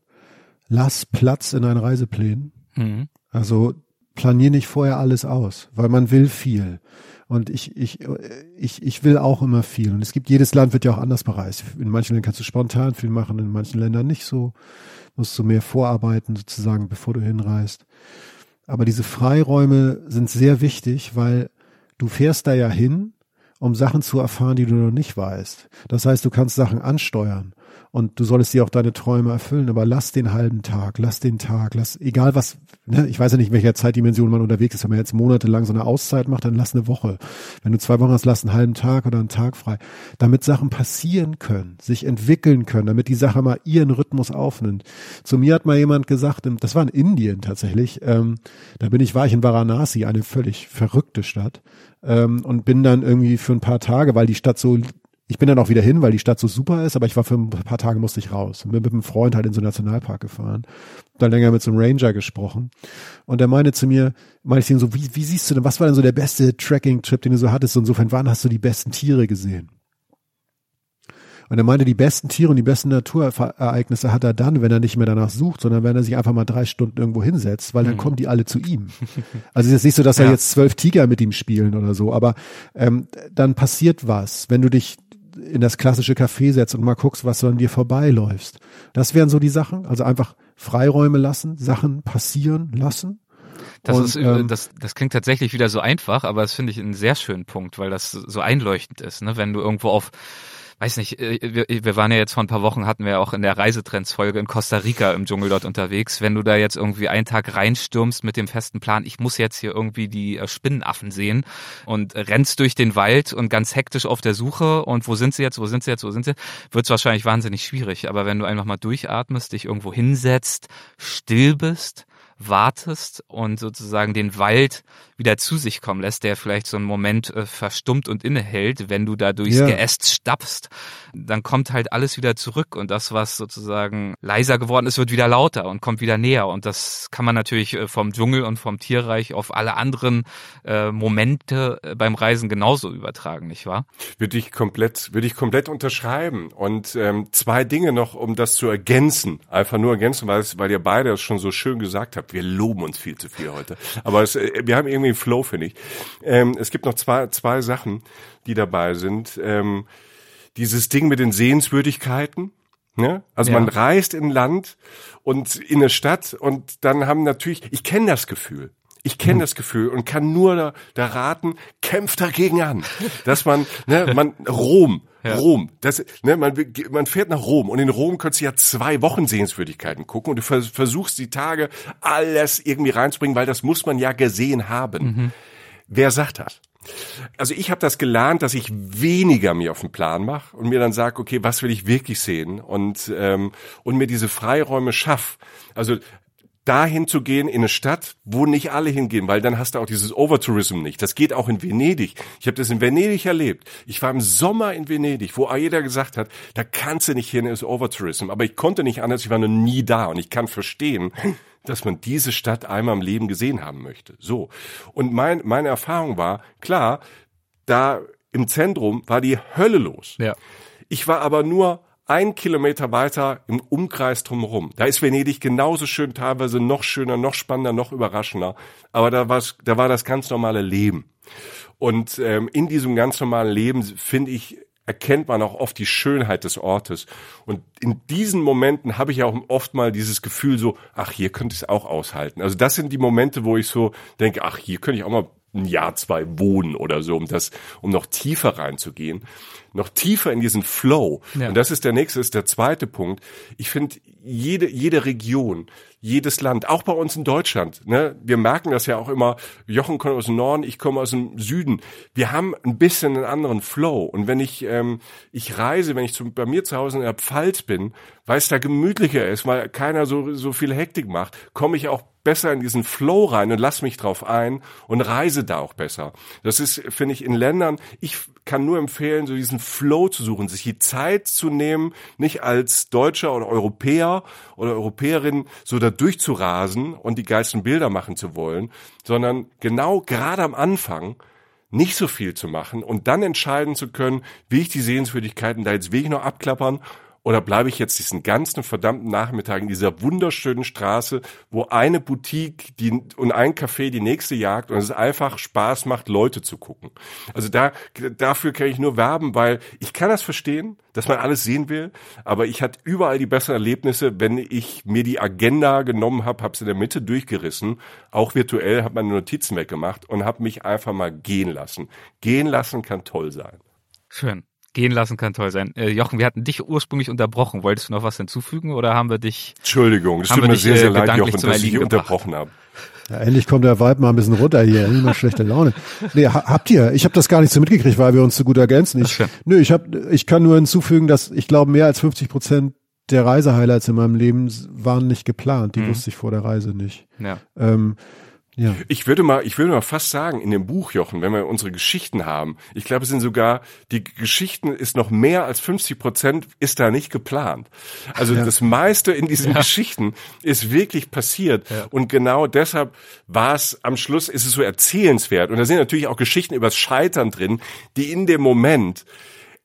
Lass Platz in deinen Reiseplänen. Mhm. Also planier nicht vorher alles aus, weil man will viel. Und ich, ich, ich, ich will auch immer viel. Und es gibt, jedes Land wird ja auch anders bereist. In manchen Ländern kannst du spontan viel machen, in manchen Ländern nicht so. Musst du mehr vorarbeiten sozusagen, bevor du hinreist. Aber diese Freiräume sind sehr wichtig, weil du fährst da ja hin, um Sachen zu erfahren, die du noch nicht weißt. Das heißt, du kannst Sachen ansteuern und du solltest dir auch deine Träume erfüllen, aber lass den halben Tag, lass den Tag, lass, egal was, ne, ich weiß ja nicht, in welcher Zeitdimension man unterwegs ist, wenn man jetzt monatelang so eine Auszeit macht, dann lass eine Woche. Wenn du zwei Wochen hast, lass einen halben Tag oder einen Tag frei, damit Sachen passieren können, sich entwickeln können, damit die Sache mal ihren Rhythmus aufnimmt. Zu mir hat mal jemand gesagt, das war in Indien tatsächlich, ähm, da bin ich, war ich in Varanasi, eine völlig verrückte Stadt, ähm, und bin dann irgendwie für ein paar Tage, weil die Stadt so ich bin dann auch wieder hin, weil die Stadt so super ist, aber ich war für ein paar Tage musste ich raus. Und bin mit einem Freund halt in so einen Nationalpark gefahren. Dann länger mit so einem Ranger gesprochen. Und er meinte zu mir, meinte ich ihm so, wie, wie siehst du denn, was war denn so der beste Tracking-Trip, den du so hattest? Und insofern, wann hast du die besten Tiere gesehen? Und er meinte, die besten Tiere und die besten Naturereignisse hat er dann, wenn er nicht mehr danach sucht, sondern wenn er sich einfach mal drei Stunden irgendwo hinsetzt, weil dann mhm. kommen die alle zu ihm. Also es ist nicht so, dass ja. er jetzt zwölf Tiger mit ihm spielen oder so, aber ähm, dann passiert was, wenn du dich in das klassische Café setzt und mal guckst, was so an dir vorbeiläufst. Das wären so die Sachen. Also einfach Freiräume lassen, Sachen passieren lassen. Das und, ist, ähm, das, das klingt tatsächlich wieder so einfach, aber das finde ich einen sehr schönen Punkt, weil das so einleuchtend ist, ne? Wenn du irgendwo auf weiß nicht, äh, wir, wir waren ja jetzt vor ein paar Wochen, hatten wir auch in der Reisetrends-Folge in Costa Rica im Dschungel dort unterwegs. Wenn du da jetzt irgendwie einen Tag reinstürmst mit dem festen Plan, ich muss jetzt hier irgendwie die äh, Spinnenaffen sehen und rennst durch den Wald und ganz hektisch auf der Suche und wo sind sie jetzt, wo sind sie jetzt, wo sind sie, wird es wahrscheinlich wahnsinnig schwierig. Aber wenn du einfach mal durchatmest, dich irgendwo hinsetzt, still bist, wartest und sozusagen den Wald wieder zu sich kommen lässt, der vielleicht so einen Moment äh, verstummt und innehält, wenn du da durchs ja. Geäst stapfst, dann kommt halt alles wieder zurück und das, was sozusagen leiser geworden ist, wird wieder lauter und kommt wieder näher und das kann man natürlich äh, vom Dschungel und vom Tierreich auf alle anderen äh, Momente äh, beim Reisen genauso übertragen, nicht wahr? Würde ich komplett, würde ich komplett unterschreiben und ähm, zwei Dinge noch, um das zu ergänzen, einfach nur ergänzen, weil, es, weil ihr beide das schon so schön gesagt habt. Wir loben uns viel zu viel heute, aber es, wir haben irgendwie irgendwie Flow, finde ich. Ähm, es gibt noch zwei, zwei Sachen, die dabei sind. Ähm, dieses Ding mit den Sehenswürdigkeiten. Ne? Also ja. man reist in Land und in eine Stadt und dann haben natürlich, ich kenne das Gefühl. Ich kenne mhm. das Gefühl und kann nur da, da raten, kämpft dagegen an, dass man, ne, man Rom, ja. Rom, das, ne, man, man fährt nach Rom und in Rom könntest du ja zwei Wochen Sehenswürdigkeiten gucken und du versuchst die Tage alles irgendwie reinzubringen, weil das muss man ja gesehen haben. Mhm. Wer sagt das? Also ich habe das gelernt, dass ich weniger mir auf den Plan mache und mir dann sage, okay, was will ich wirklich sehen und ähm, und mir diese Freiräume schaff. Also dahin zu gehen in eine Stadt, wo nicht alle hingehen, weil dann hast du auch dieses Overtourism nicht. Das geht auch in Venedig. Ich habe das in Venedig erlebt. Ich war im Sommer in Venedig, wo jeder gesagt hat, da kannst du nicht hin, ist Overtourism. Aber ich konnte nicht anders, ich war noch nie da und ich kann verstehen, dass man diese Stadt einmal im Leben gesehen haben möchte. So. Und mein, meine Erfahrung war, klar, da im Zentrum war die Hölle los. Ja. Ich war aber nur ein Kilometer weiter im Umkreis drumherum. Da ist Venedig genauso schön, teilweise noch schöner, noch spannender, noch überraschender. Aber da, war's, da war das ganz normale Leben. Und ähm, in diesem ganz normalen Leben, finde ich, erkennt man auch oft die Schönheit des Ortes. Und in diesen Momenten habe ich auch oft mal dieses Gefühl so, ach, hier könnte ich es auch aushalten. Also das sind die Momente, wo ich so denke, ach, hier könnte ich auch mal ein Jahr, zwei wohnen oder so, um das, um noch tiefer reinzugehen, noch tiefer in diesen Flow. Ja. Und das ist der nächste, ist der zweite Punkt. Ich finde, jede, jede Region, jedes Land, auch bei uns in Deutschland, ne, wir merken das ja auch immer, Jochen kommt aus dem Norden, ich komme aus dem Süden. Wir haben ein bisschen einen anderen Flow. Und wenn ich, ähm, ich reise, wenn ich zu, bei mir zu Hause in der Pfalz bin, weil es da gemütlicher ist, weil keiner so, so viel Hektik macht, komme ich auch besser in diesen Flow rein und lass mich drauf ein und reise da auch besser. Das ist, finde ich, in Ländern, ich kann nur empfehlen, so diesen Flow zu suchen, sich die Zeit zu nehmen, nicht als Deutscher oder Europäer oder Europäerin so da durchzurasen und die geilsten Bilder machen zu wollen, sondern genau gerade am Anfang nicht so viel zu machen und dann entscheiden zu können, wie ich die Sehenswürdigkeiten da jetzt wirklich noch abklappern oder bleibe ich jetzt diesen ganzen verdammten Nachmittag in dieser wunderschönen Straße, wo eine Boutique die, und ein Café die nächste jagt und es einfach Spaß macht, Leute zu gucken. Also da, dafür kann ich nur werben, weil ich kann das verstehen, dass man alles sehen will, aber ich hatte überall die besseren Erlebnisse, wenn ich mir die Agenda genommen habe, habe es in der Mitte durchgerissen, auch virtuell, habe meine Notizen weggemacht und habe mich einfach mal gehen lassen. Gehen lassen kann toll sein. Schön gehen lassen kann toll sein. Äh, Jochen, wir hatten dich ursprünglich unterbrochen. Wolltest du noch was hinzufügen oder haben wir dich? Entschuldigung, es tut mir sehr, sehr äh, leid, Jochen, dass ich dich unterbrochen habe. Ja, endlich kommt der Vibe mal ein bisschen runter hier, mal schlechte Laune. Nee, habt ihr? Ich habe das gar nicht so mitgekriegt, weil wir uns so gut ergänzen. Ich, nö, ich hab, ich kann nur hinzufügen, dass ich glaube, mehr als 50 Prozent der Reisehighlights in meinem Leben waren nicht geplant. Die mhm. wusste ich vor der Reise nicht. Ja. Ähm, ja. Ich würde mal, ich würde mal fast sagen, in dem Buch, Jochen, wenn wir unsere Geschichten haben, ich glaube, es sind sogar, die Geschichten ist noch mehr als 50 Prozent ist da nicht geplant. Also ja. das meiste in diesen ja. Geschichten ist wirklich passiert. Ja. Und genau deshalb war es am Schluss, ist es so erzählenswert. Und da sind natürlich auch Geschichten übers Scheitern drin, die in dem Moment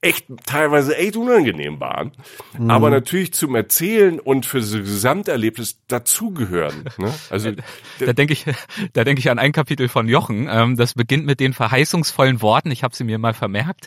echt teilweise echt unangenehm waren, mhm. aber natürlich zum Erzählen und für das Gesamterlebnis dazugehören. Ne? Also da, da denke ich, da denke ich an ein Kapitel von Jochen. Ähm, das beginnt mit den verheißungsvollen Worten. Ich habe sie mir mal vermerkt.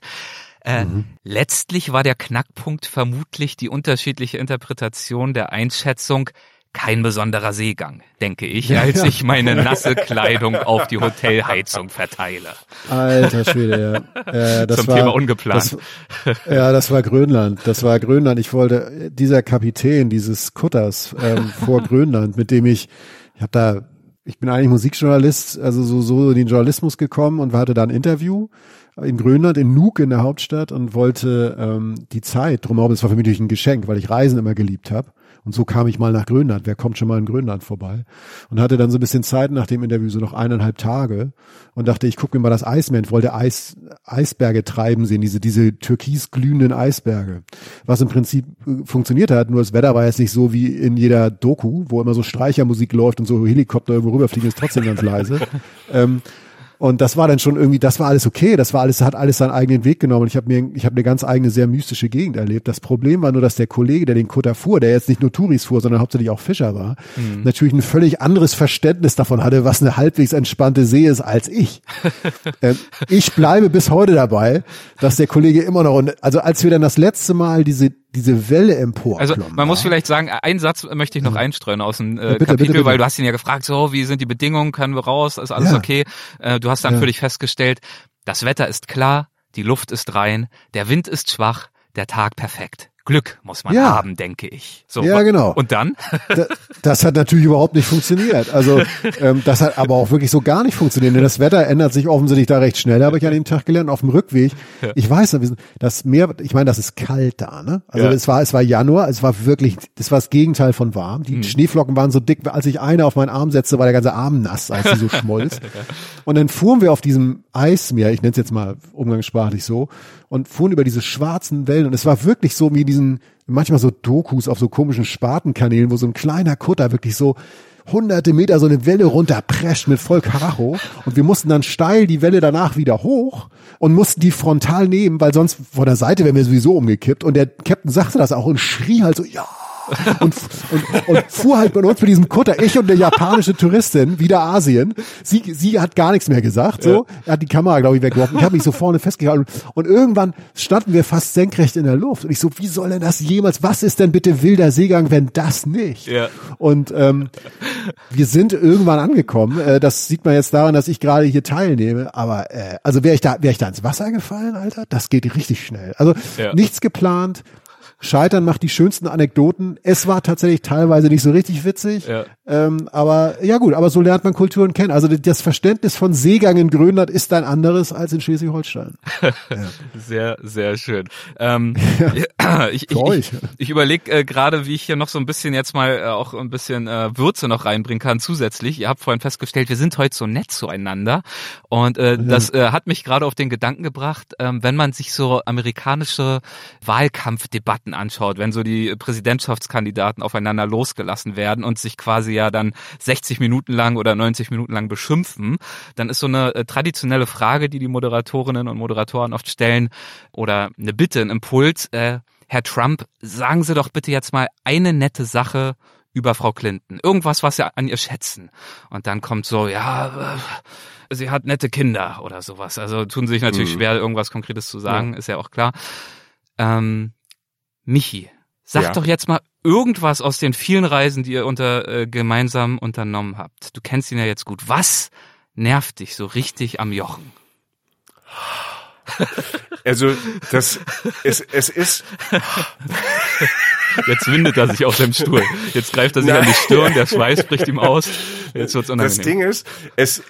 Äh, mhm. Letztlich war der Knackpunkt vermutlich die unterschiedliche Interpretation der Einschätzung kein besonderer Seegang, denke ich, als ich meine nasse Kleidung auf die Hotelheizung verteile. Alter Schwede, ja. Äh, das Zum war, Thema ungeplant. Das, ja, das war Grönland. Das war Grönland. Ich wollte, dieser Kapitän dieses Kutters ähm, vor Grönland, mit dem ich, ich habe da, ich bin eigentlich Musikjournalist, also so, so in den Journalismus gekommen und hatte da ein Interview in Grönland, in Nuuk in der Hauptstadt und wollte ähm, die Zeit drumherum, das war für mich natürlich ein Geschenk, weil ich Reisen immer geliebt habe. Und so kam ich mal nach Grönland. Wer kommt schon mal in Grönland vorbei? Und hatte dann so ein bisschen Zeit nach dem Interview, so noch eineinhalb Tage. Und dachte, ich gucke mir mal das Eismeer wollte Eis, Eisberge treiben sehen, diese, diese türkis glühenden Eisberge. Was im Prinzip äh, funktioniert hat, nur das Wetter war jetzt nicht so wie in jeder Doku, wo immer so Streichermusik läuft und so Helikopter irgendwo rüberfliegen, ist trotzdem ganz leise. ähm, und das war dann schon irgendwie, das war alles okay, das war alles, hat alles seinen eigenen Weg genommen. Ich habe mir, ich habe eine ganz eigene, sehr mystische Gegend erlebt. Das Problem war nur, dass der Kollege, der den Kutter fuhr, der jetzt nicht nur Touris fuhr, sondern hauptsächlich auch Fischer war, mhm. natürlich ein völlig anderes Verständnis davon hatte, was eine halbwegs entspannte See ist als ich. ähm, ich bleibe bis heute dabei, dass der Kollege immer noch, also als wir dann das letzte Mal diese diese Welle empor. Also man muss vielleicht sagen, einen Satz möchte ich noch einstreuen aus dem äh, ja, bitte, Kapitel, bitte, bitte. weil du hast ihn ja gefragt, so wie sind die Bedingungen, können wir raus, ist alles ja. okay. Äh, du hast dann ja. für dich festgestellt, das Wetter ist klar, die Luft ist rein, der Wind ist schwach, der Tag perfekt. Glück muss man ja. haben, denke ich. So, ja, genau. Und dann? Das, das hat natürlich überhaupt nicht funktioniert. Also ähm, das hat aber auch wirklich so gar nicht funktioniert. Denn das Wetter ändert sich offensichtlich da recht schnell, habe ich an dem Tag gelernt, auf dem Rückweg. Ich weiß, das Meer, ich meine, das ist kalt da, ne? Also ja. es war, es war Januar, es war wirklich, das war das Gegenteil von warm. Die hm. Schneeflocken waren so dick, als ich eine auf meinen Arm setzte, war der ganze Arm nass, als sie so schmolz. Und dann fuhren wir auf diesem Eismeer, ich nenne es jetzt mal umgangssprachlich so, und fuhren über diese schwarzen Wellen. Und es war wirklich so wie diesen, manchmal so Dokus auf so komischen Spatenkanälen, wo so ein kleiner Kutter wirklich so hunderte Meter so eine Welle runterprescht mit voll Karacho. Und wir mussten dann steil die Welle danach wieder hoch und mussten die frontal nehmen, weil sonst von der Seite wären wir sowieso umgekippt. Und der Captain sagte das auch und schrie halt so, ja, und, und, und fuhr halt bei uns mit diesem Kutter, ich und eine japanische Touristin, wieder Asien. Sie, sie hat gar nichts mehr gesagt, so. Er hat die Kamera, glaube ich, weggeworfen. Ich habe mich so vorne festgehalten. Und irgendwann standen wir fast senkrecht in der Luft. Und ich so, wie soll denn das jemals, was ist denn bitte wilder Seegang, wenn das nicht? Ja. Und ähm, wir sind irgendwann angekommen. Äh, das sieht man jetzt daran, dass ich gerade hier teilnehme. Aber äh, also wäre ich da, wäre ich da ins Wasser gefallen, Alter? Das geht richtig schnell. Also ja. nichts geplant. Scheitern macht die schönsten Anekdoten. Es war tatsächlich teilweise nicht so richtig witzig. Ja. Ähm, aber ja gut, aber so lernt man Kulturen kennen. Also das Verständnis von Seegang in Grönland ist ein anderes als in Schleswig-Holstein. ja. Sehr, sehr schön. Ähm, ja. ich, ich, ich, ich überlege äh, gerade, wie ich hier noch so ein bisschen jetzt mal äh, auch ein bisschen äh, Würze noch reinbringen kann zusätzlich. Ihr habt vorhin festgestellt, wir sind heute so nett zueinander. Und äh, das äh, hat mich gerade auf den Gedanken gebracht, äh, wenn man sich so amerikanische Wahlkampfdebatten Debatten anschaut, wenn so die Präsidentschaftskandidaten aufeinander losgelassen werden und sich quasi ja dann 60 Minuten lang oder 90 Minuten lang beschimpfen, dann ist so eine äh, traditionelle Frage, die die Moderatorinnen und Moderatoren oft stellen oder eine Bitte, ein Impuls, äh, Herr Trump, sagen Sie doch bitte jetzt mal eine nette Sache über Frau Clinton. Irgendwas, was Sie an ihr schätzen. Und dann kommt so, ja, äh, sie hat nette Kinder oder sowas. Also tun sie sich natürlich mhm. schwer, irgendwas Konkretes zu sagen, ja. ist ja auch klar. Ähm, Michi, sag ja. doch jetzt mal irgendwas aus den vielen Reisen, die ihr unter äh, gemeinsam unternommen habt. Du kennst ihn ja jetzt gut. Was nervt dich so richtig am Jochen? Also das es es ist Jetzt windet er sich auf seinem Stuhl. Jetzt greift er sich Nein. an die Stirn, der Schweiß bricht ihm aus. Jetzt wird's unangenehm. Das Ding ist, es,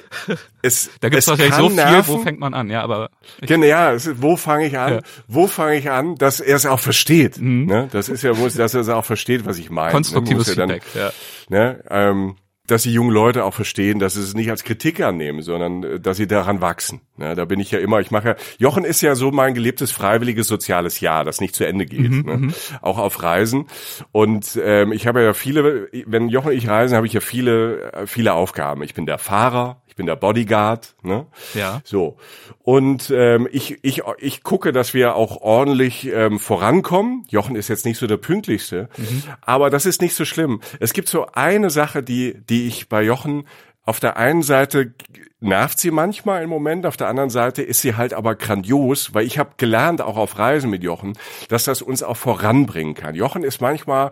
es, da gibt's wahrscheinlich so viel, nerven. wo fängt man an, ja, aber. Genau, ja, ist, wo fange ich an? Ja. Wo fange ich an, dass er es auch versteht? Mhm. Ne? Das ist ja, dass er es auch versteht, was ich meine. Konstruktives ne? Feedback, ja. Ne? Ähm, dass die jungen Leute auch verstehen, dass sie es nicht als Kritik annehmen, sondern äh, dass sie daran wachsen. Ja, da bin ich ja immer, ich mache Jochen ist ja so mein gelebtes freiwilliges soziales Jahr, das nicht zu Ende geht, mhm, ne? Mhm. auch auf Reisen. Und ähm, ich habe ja viele, wenn Jochen und ich reisen, habe ich ja viele, äh, viele Aufgaben. Ich bin der Fahrer, bin der Bodyguard, ne? Ja. So. Und ähm, ich, ich, ich gucke, dass wir auch ordentlich ähm, vorankommen. Jochen ist jetzt nicht so der pünktlichste, mhm. aber das ist nicht so schlimm. Es gibt so eine Sache, die, die ich bei Jochen auf der einen Seite nervt sie manchmal im Moment, auf der anderen Seite ist sie halt aber grandios, weil ich habe gelernt, auch auf Reisen mit Jochen, dass das uns auch voranbringen kann. Jochen ist manchmal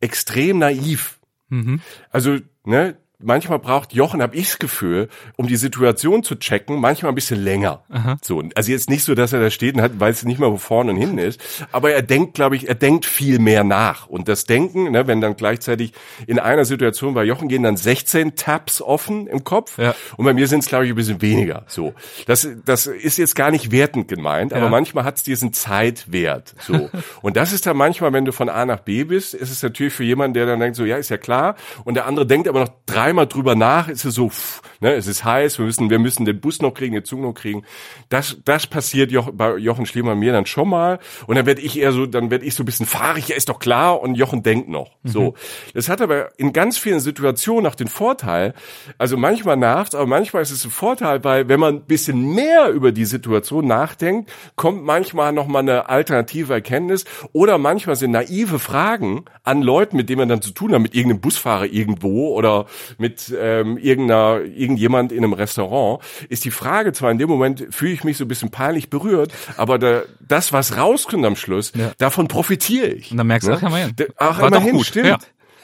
extrem naiv. Mhm. Also, ne, manchmal braucht Jochen, habe ichs Gefühl, um die Situation zu checken, manchmal ein bisschen länger. Aha. So, also jetzt nicht so, dass er da steht und hat, weiß nicht mehr, wo vorne und hinten ist, aber er denkt, glaube ich, er denkt viel mehr nach. Und das Denken, ne, wenn dann gleichzeitig in einer Situation bei Jochen gehen dann 16 Tabs offen im Kopf ja. und bei mir sind es, glaube ich, ein bisschen weniger. So, das, das ist jetzt gar nicht wertend gemeint, aber ja. manchmal hat es diesen Zeitwert. So, und das ist dann manchmal, wenn du von A nach B bist, ist es natürlich für jemanden, der dann denkt, so ja, ist ja klar, und der andere denkt aber noch drei dreimal drüber nach, ist es so, pff, ne, es ist heiß, wir müssen, wir müssen den Bus noch kriegen, den Zug noch kriegen. Das, das passiert Joch, bei Jochen Schliemann mir dann schon mal. Und dann werde ich eher so, dann werde ich so ein bisschen fahrig, ja, ist doch klar, und Jochen denkt noch. Mhm. So. Das hat aber in ganz vielen Situationen auch den Vorteil, also manchmal nervt aber manchmal ist es ein Vorteil, weil wenn man ein bisschen mehr über die Situation nachdenkt, kommt manchmal noch mal eine alternative Erkenntnis oder manchmal sind naive Fragen an Leuten, mit denen man dann zu tun hat, mit irgendeinem Busfahrer irgendwo oder mit ähm, irgendeiner, irgendjemand in einem Restaurant, ist die Frage zwar in dem Moment, fühle ich mich so ein bisschen peinlich berührt, aber da, das, was rauskommt am Schluss, ja. davon profitiere ich. Und dann merkst du, ach, immerhin. Ach, War immerhin, gut. stimmt. Ja.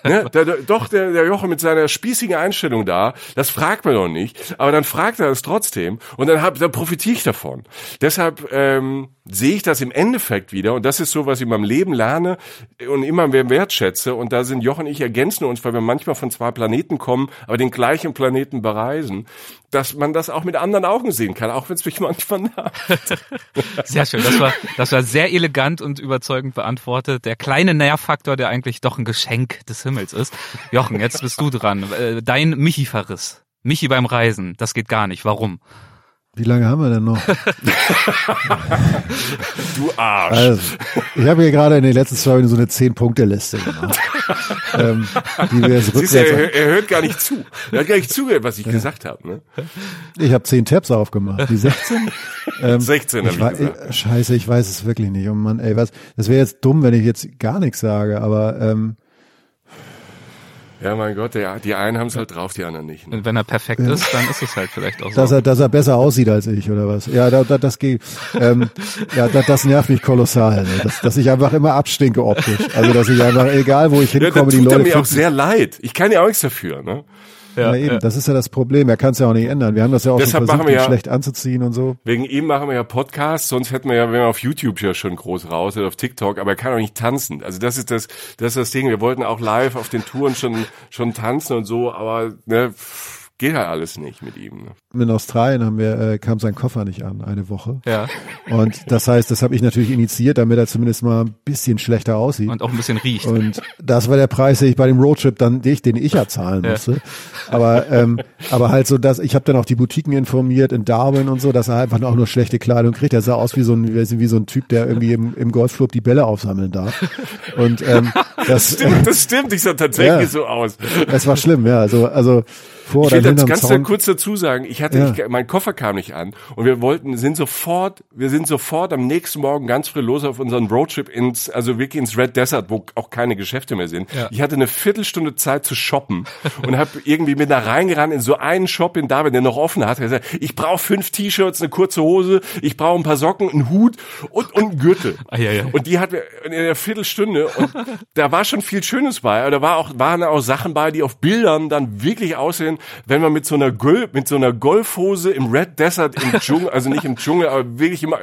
Ne? Der, der, doch, der, der Jochen mit seiner spießigen Einstellung da, das fragt man doch nicht, aber dann fragt er es trotzdem und dann, hab, dann profitiere ich davon. Deshalb ähm, sehe ich das im Endeffekt wieder und das ist so, was ich in meinem Leben lerne und immer mehr wertschätze und da sind Jochen und ich ergänzen uns, weil wir manchmal von zwei Planeten kommen, aber den gleichen Planeten bereisen, dass man das auch mit anderen Augen sehen kann, auch wenn es mich manchmal nervt. Sehr schön, das war, das war sehr elegant und überzeugend beantwortet. Der kleine Nährfaktor, der eigentlich doch ein Geschenk des Himmels ist. Jochen, jetzt bist du dran. Äh, dein Michi-Verriss. Michi beim Reisen, das geht gar nicht. Warum? Wie lange haben wir denn noch? du Arsch. Also, ich habe hier gerade in den letzten zwei Minuten so eine Zehn-Punkte-Liste gemacht. ähm, die wir jetzt Siehst du, er, er, hört gar nicht zu. Er hat gar nicht zugehört, was ich ja. gesagt habe. Ne? Ich habe zehn Tabs aufgemacht. Die 16? Ähm, 16 habe ich, ich gesagt. Scheiße, ich weiß es wirklich nicht. Oh Mann, ey, was? Das wäre jetzt dumm, wenn ich jetzt gar nichts sage, aber ähm, ja, mein Gott, ja, die einen haben es halt drauf, die anderen nicht. Ne? Und wenn er perfekt ja. ist, dann ist es halt vielleicht auch so. Dass er, dass er besser aussieht als ich, oder was? Ja, da, da, das geht. Ähm, ja, da, das nervt mich kolossal, ne? dass, dass ich einfach immer abstinke optisch. Also, dass ich einfach, egal wo ich hinkomme, ja, die Leute. Tut mir auch sehr leid. Ich kann ja auch nichts dafür, ne? Ja, ja, eben, ja. das ist ja das Problem. Er kann es ja auch nicht ändern. Wir haben das ja auch Deshalb schon versucht, ja, schlecht anzuziehen und so. Wegen ihm machen wir ja Podcasts, sonst hätten wir ja, wenn wir auf YouTube ja schon groß raus oder auf TikTok, aber er kann auch nicht tanzen. Also das ist das, das ist das Ding. Wir wollten auch live auf den Touren schon, schon tanzen und so, aber ne, pff, geht halt alles nicht mit ihm. Ne? In Australien haben wir, äh, kam sein Koffer nicht an, eine Woche. Ja. Und das heißt, das habe ich natürlich initiiert, damit er zumindest mal ein bisschen schlechter aussieht. Und auch ein bisschen riecht. Und das war der Preis, den ich bei dem Roadtrip dann, den ich, den ich ja zahlen musste. Ja. Aber, ähm, aber halt so, dass ich habe dann auch die Boutiquen informiert in Darwin und so, dass er einfach auch nur schlechte Kleidung kriegt. Er sah aus wie so ein, wie so ein Typ, der irgendwie im, im Golfclub die Bälle aufsammeln darf. Und ähm, das, das stimmt, das stimmt. Ich sah tatsächlich ja, so aus. Es war schlimm, ja. Also, also vor ich will das ganz Zaun. kurz dazu sagen, ich hatte, ja. ich, mein Koffer kam nicht an und wir wollten, sind sofort, wir sind sofort am nächsten Morgen ganz früh los auf unseren Roadtrip ins, also wirklich ins Red Desert, wo auch keine Geschäfte mehr sind. Ja. Ich hatte eine Viertelstunde Zeit zu shoppen und habe irgendwie mit da reingerannt in so einen Shop in Darwin, der noch offen hat. Gesagt, ich brauche fünf T-Shirts, eine kurze Hose, ich brauche ein paar Socken, einen Hut und, und einen Gürtel. Ah, ja, ja. Und die hat wir in der Viertelstunde und da war schon viel Schönes bei, aber da war auch, waren auch Sachen bei, die auf Bildern dann wirklich aussehen, wenn man mit so einer Gül mit so einer Golfhose im Red Desert im Dschungel, also nicht im Dschungel, aber wirklich immer,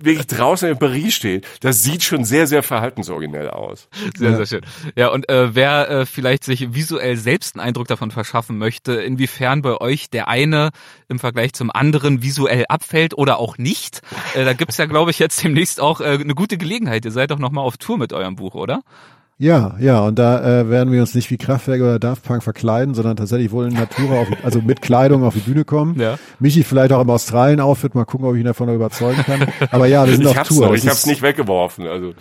wirklich draußen in Paris steht, das sieht schon sehr, sehr verhaltensoriginell aus. Sehr, ja. sehr schön. Ja, und äh, wer äh, vielleicht sich visuell selbst einen Eindruck davon verschaffen möchte, inwiefern bei euch der eine im Vergleich zum anderen visuell abfällt oder auch nicht, äh, da gibt's ja, glaube ich, jetzt demnächst auch äh, eine gute Gelegenheit. Ihr seid doch nochmal auf Tour mit eurem Buch, oder? Ja, ja, und da äh, werden wir uns nicht wie Kraftwerk oder Daft Punk verkleiden, sondern tatsächlich wohl in Natura, auf, also mit Kleidung auf die Bühne kommen. Ja. Michi vielleicht auch im Australien-Outfit, mal gucken, ob ich ihn davon noch überzeugen kann. Aber ja, wir sind ich auf Tour. Noch, ich hab's nicht weggeworfen, also.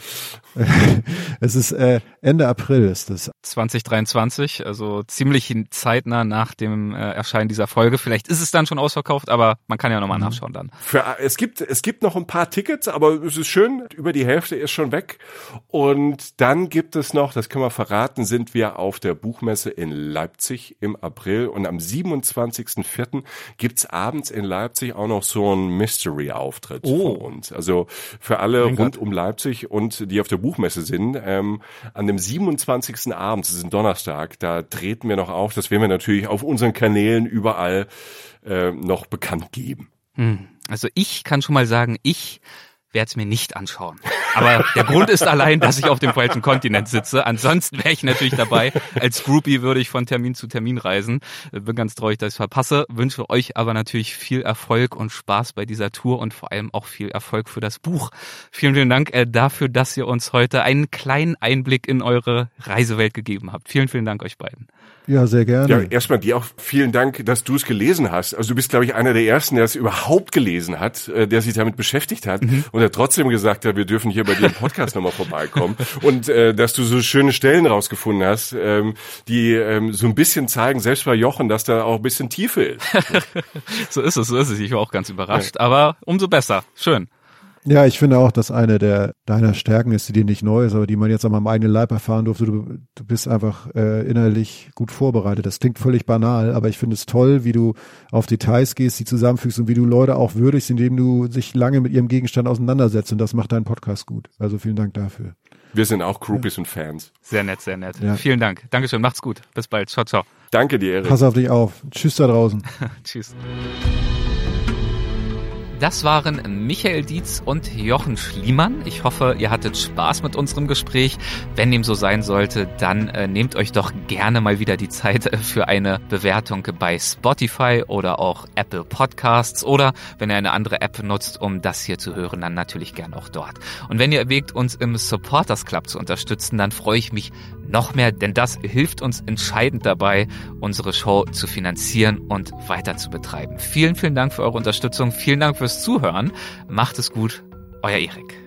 es ist äh, Ende April ist es. 2023, also ziemlich zeitnah nach dem äh, Erscheinen dieser Folge. Vielleicht ist es dann schon ausverkauft, aber man kann ja nochmal mhm. nachschauen dann. Für, es gibt es gibt noch ein paar Tickets, aber es ist schön, über die Hälfte ist schon weg. Und dann gibt es noch, das können wir verraten, sind wir auf der Buchmesse in Leipzig im April und am 27.04. gibt's abends in Leipzig auch noch so einen Mystery-Auftritt oh. von uns. Also für alle mein rund Gott. um Leipzig und die auf der Buchmesse sind. Ähm, an dem 27. Abend, das ist ein Donnerstag, da treten wir noch auf. Das werden wir natürlich auf unseren Kanälen überall äh, noch bekannt geben. Hm. Also ich kann schon mal sagen, ich werde es mir nicht anschauen. Aber der Grund ist allein, dass ich auf dem falschen Kontinent sitze. Ansonsten wäre ich natürlich dabei. Als Groupie würde ich von Termin zu Termin reisen. Bin ganz traurig, dass ich verpasse. Wünsche euch aber natürlich viel Erfolg und Spaß bei dieser Tour und vor allem auch viel Erfolg für das Buch. Vielen, vielen Dank äh, dafür, dass ihr uns heute einen kleinen Einblick in eure Reisewelt gegeben habt. Vielen, vielen Dank euch beiden. Ja, sehr gerne. Ja, erstmal dir auch vielen Dank, dass du es gelesen hast. Also du bist, glaube ich, einer der ersten, der es überhaupt gelesen hat, äh, der sich damit beschäftigt hat mhm. und der trotzdem gesagt hat, wir dürfen hier bei dir im Podcast nochmal vorbeikommen. Und äh, dass du so schöne Stellen rausgefunden hast, ähm, die ähm, so ein bisschen zeigen, selbst bei Jochen, dass da auch ein bisschen Tiefe ist. so ist es, so ist es. Ich war auch ganz überrascht, ja. aber umso besser. Schön. Ja, ich finde auch, dass eine der deiner Stärken ist, die dir nicht neu ist, aber die man jetzt an meinem eigenen Leib erfahren durfte. Du, du bist einfach äh, innerlich gut vorbereitet. Das klingt völlig banal, aber ich finde es toll, wie du auf Details gehst, die zusammenfügst und wie du Leute auch würdigst, indem du sich lange mit ihrem Gegenstand auseinandersetzt. Und das macht deinen Podcast gut. Also vielen Dank dafür. Wir sind auch Groupies ja. und Fans. Sehr nett, sehr nett. Ja. Vielen Dank. Dankeschön. Macht's gut. Bis bald. Ciao, ciao. Danke dir, Erik. Pass auf dich auf. Tschüss da draußen. Tschüss. Das waren Michael Dietz und Jochen Schliemann. Ich hoffe, ihr hattet Spaß mit unserem Gespräch. Wenn dem so sein sollte, dann äh, nehmt euch doch gerne mal wieder die Zeit äh, für eine Bewertung bei Spotify oder auch Apple Podcasts oder wenn ihr eine andere App nutzt, um das hier zu hören, dann natürlich gerne auch dort. Und wenn ihr erwägt, uns im Supporters Club zu unterstützen, dann freue ich mich noch mehr, denn das hilft uns entscheidend dabei, unsere Show zu finanzieren und weiter zu betreiben. Vielen, vielen Dank für eure Unterstützung. Vielen Dank fürs Zuhören. Macht es gut. Euer Erik.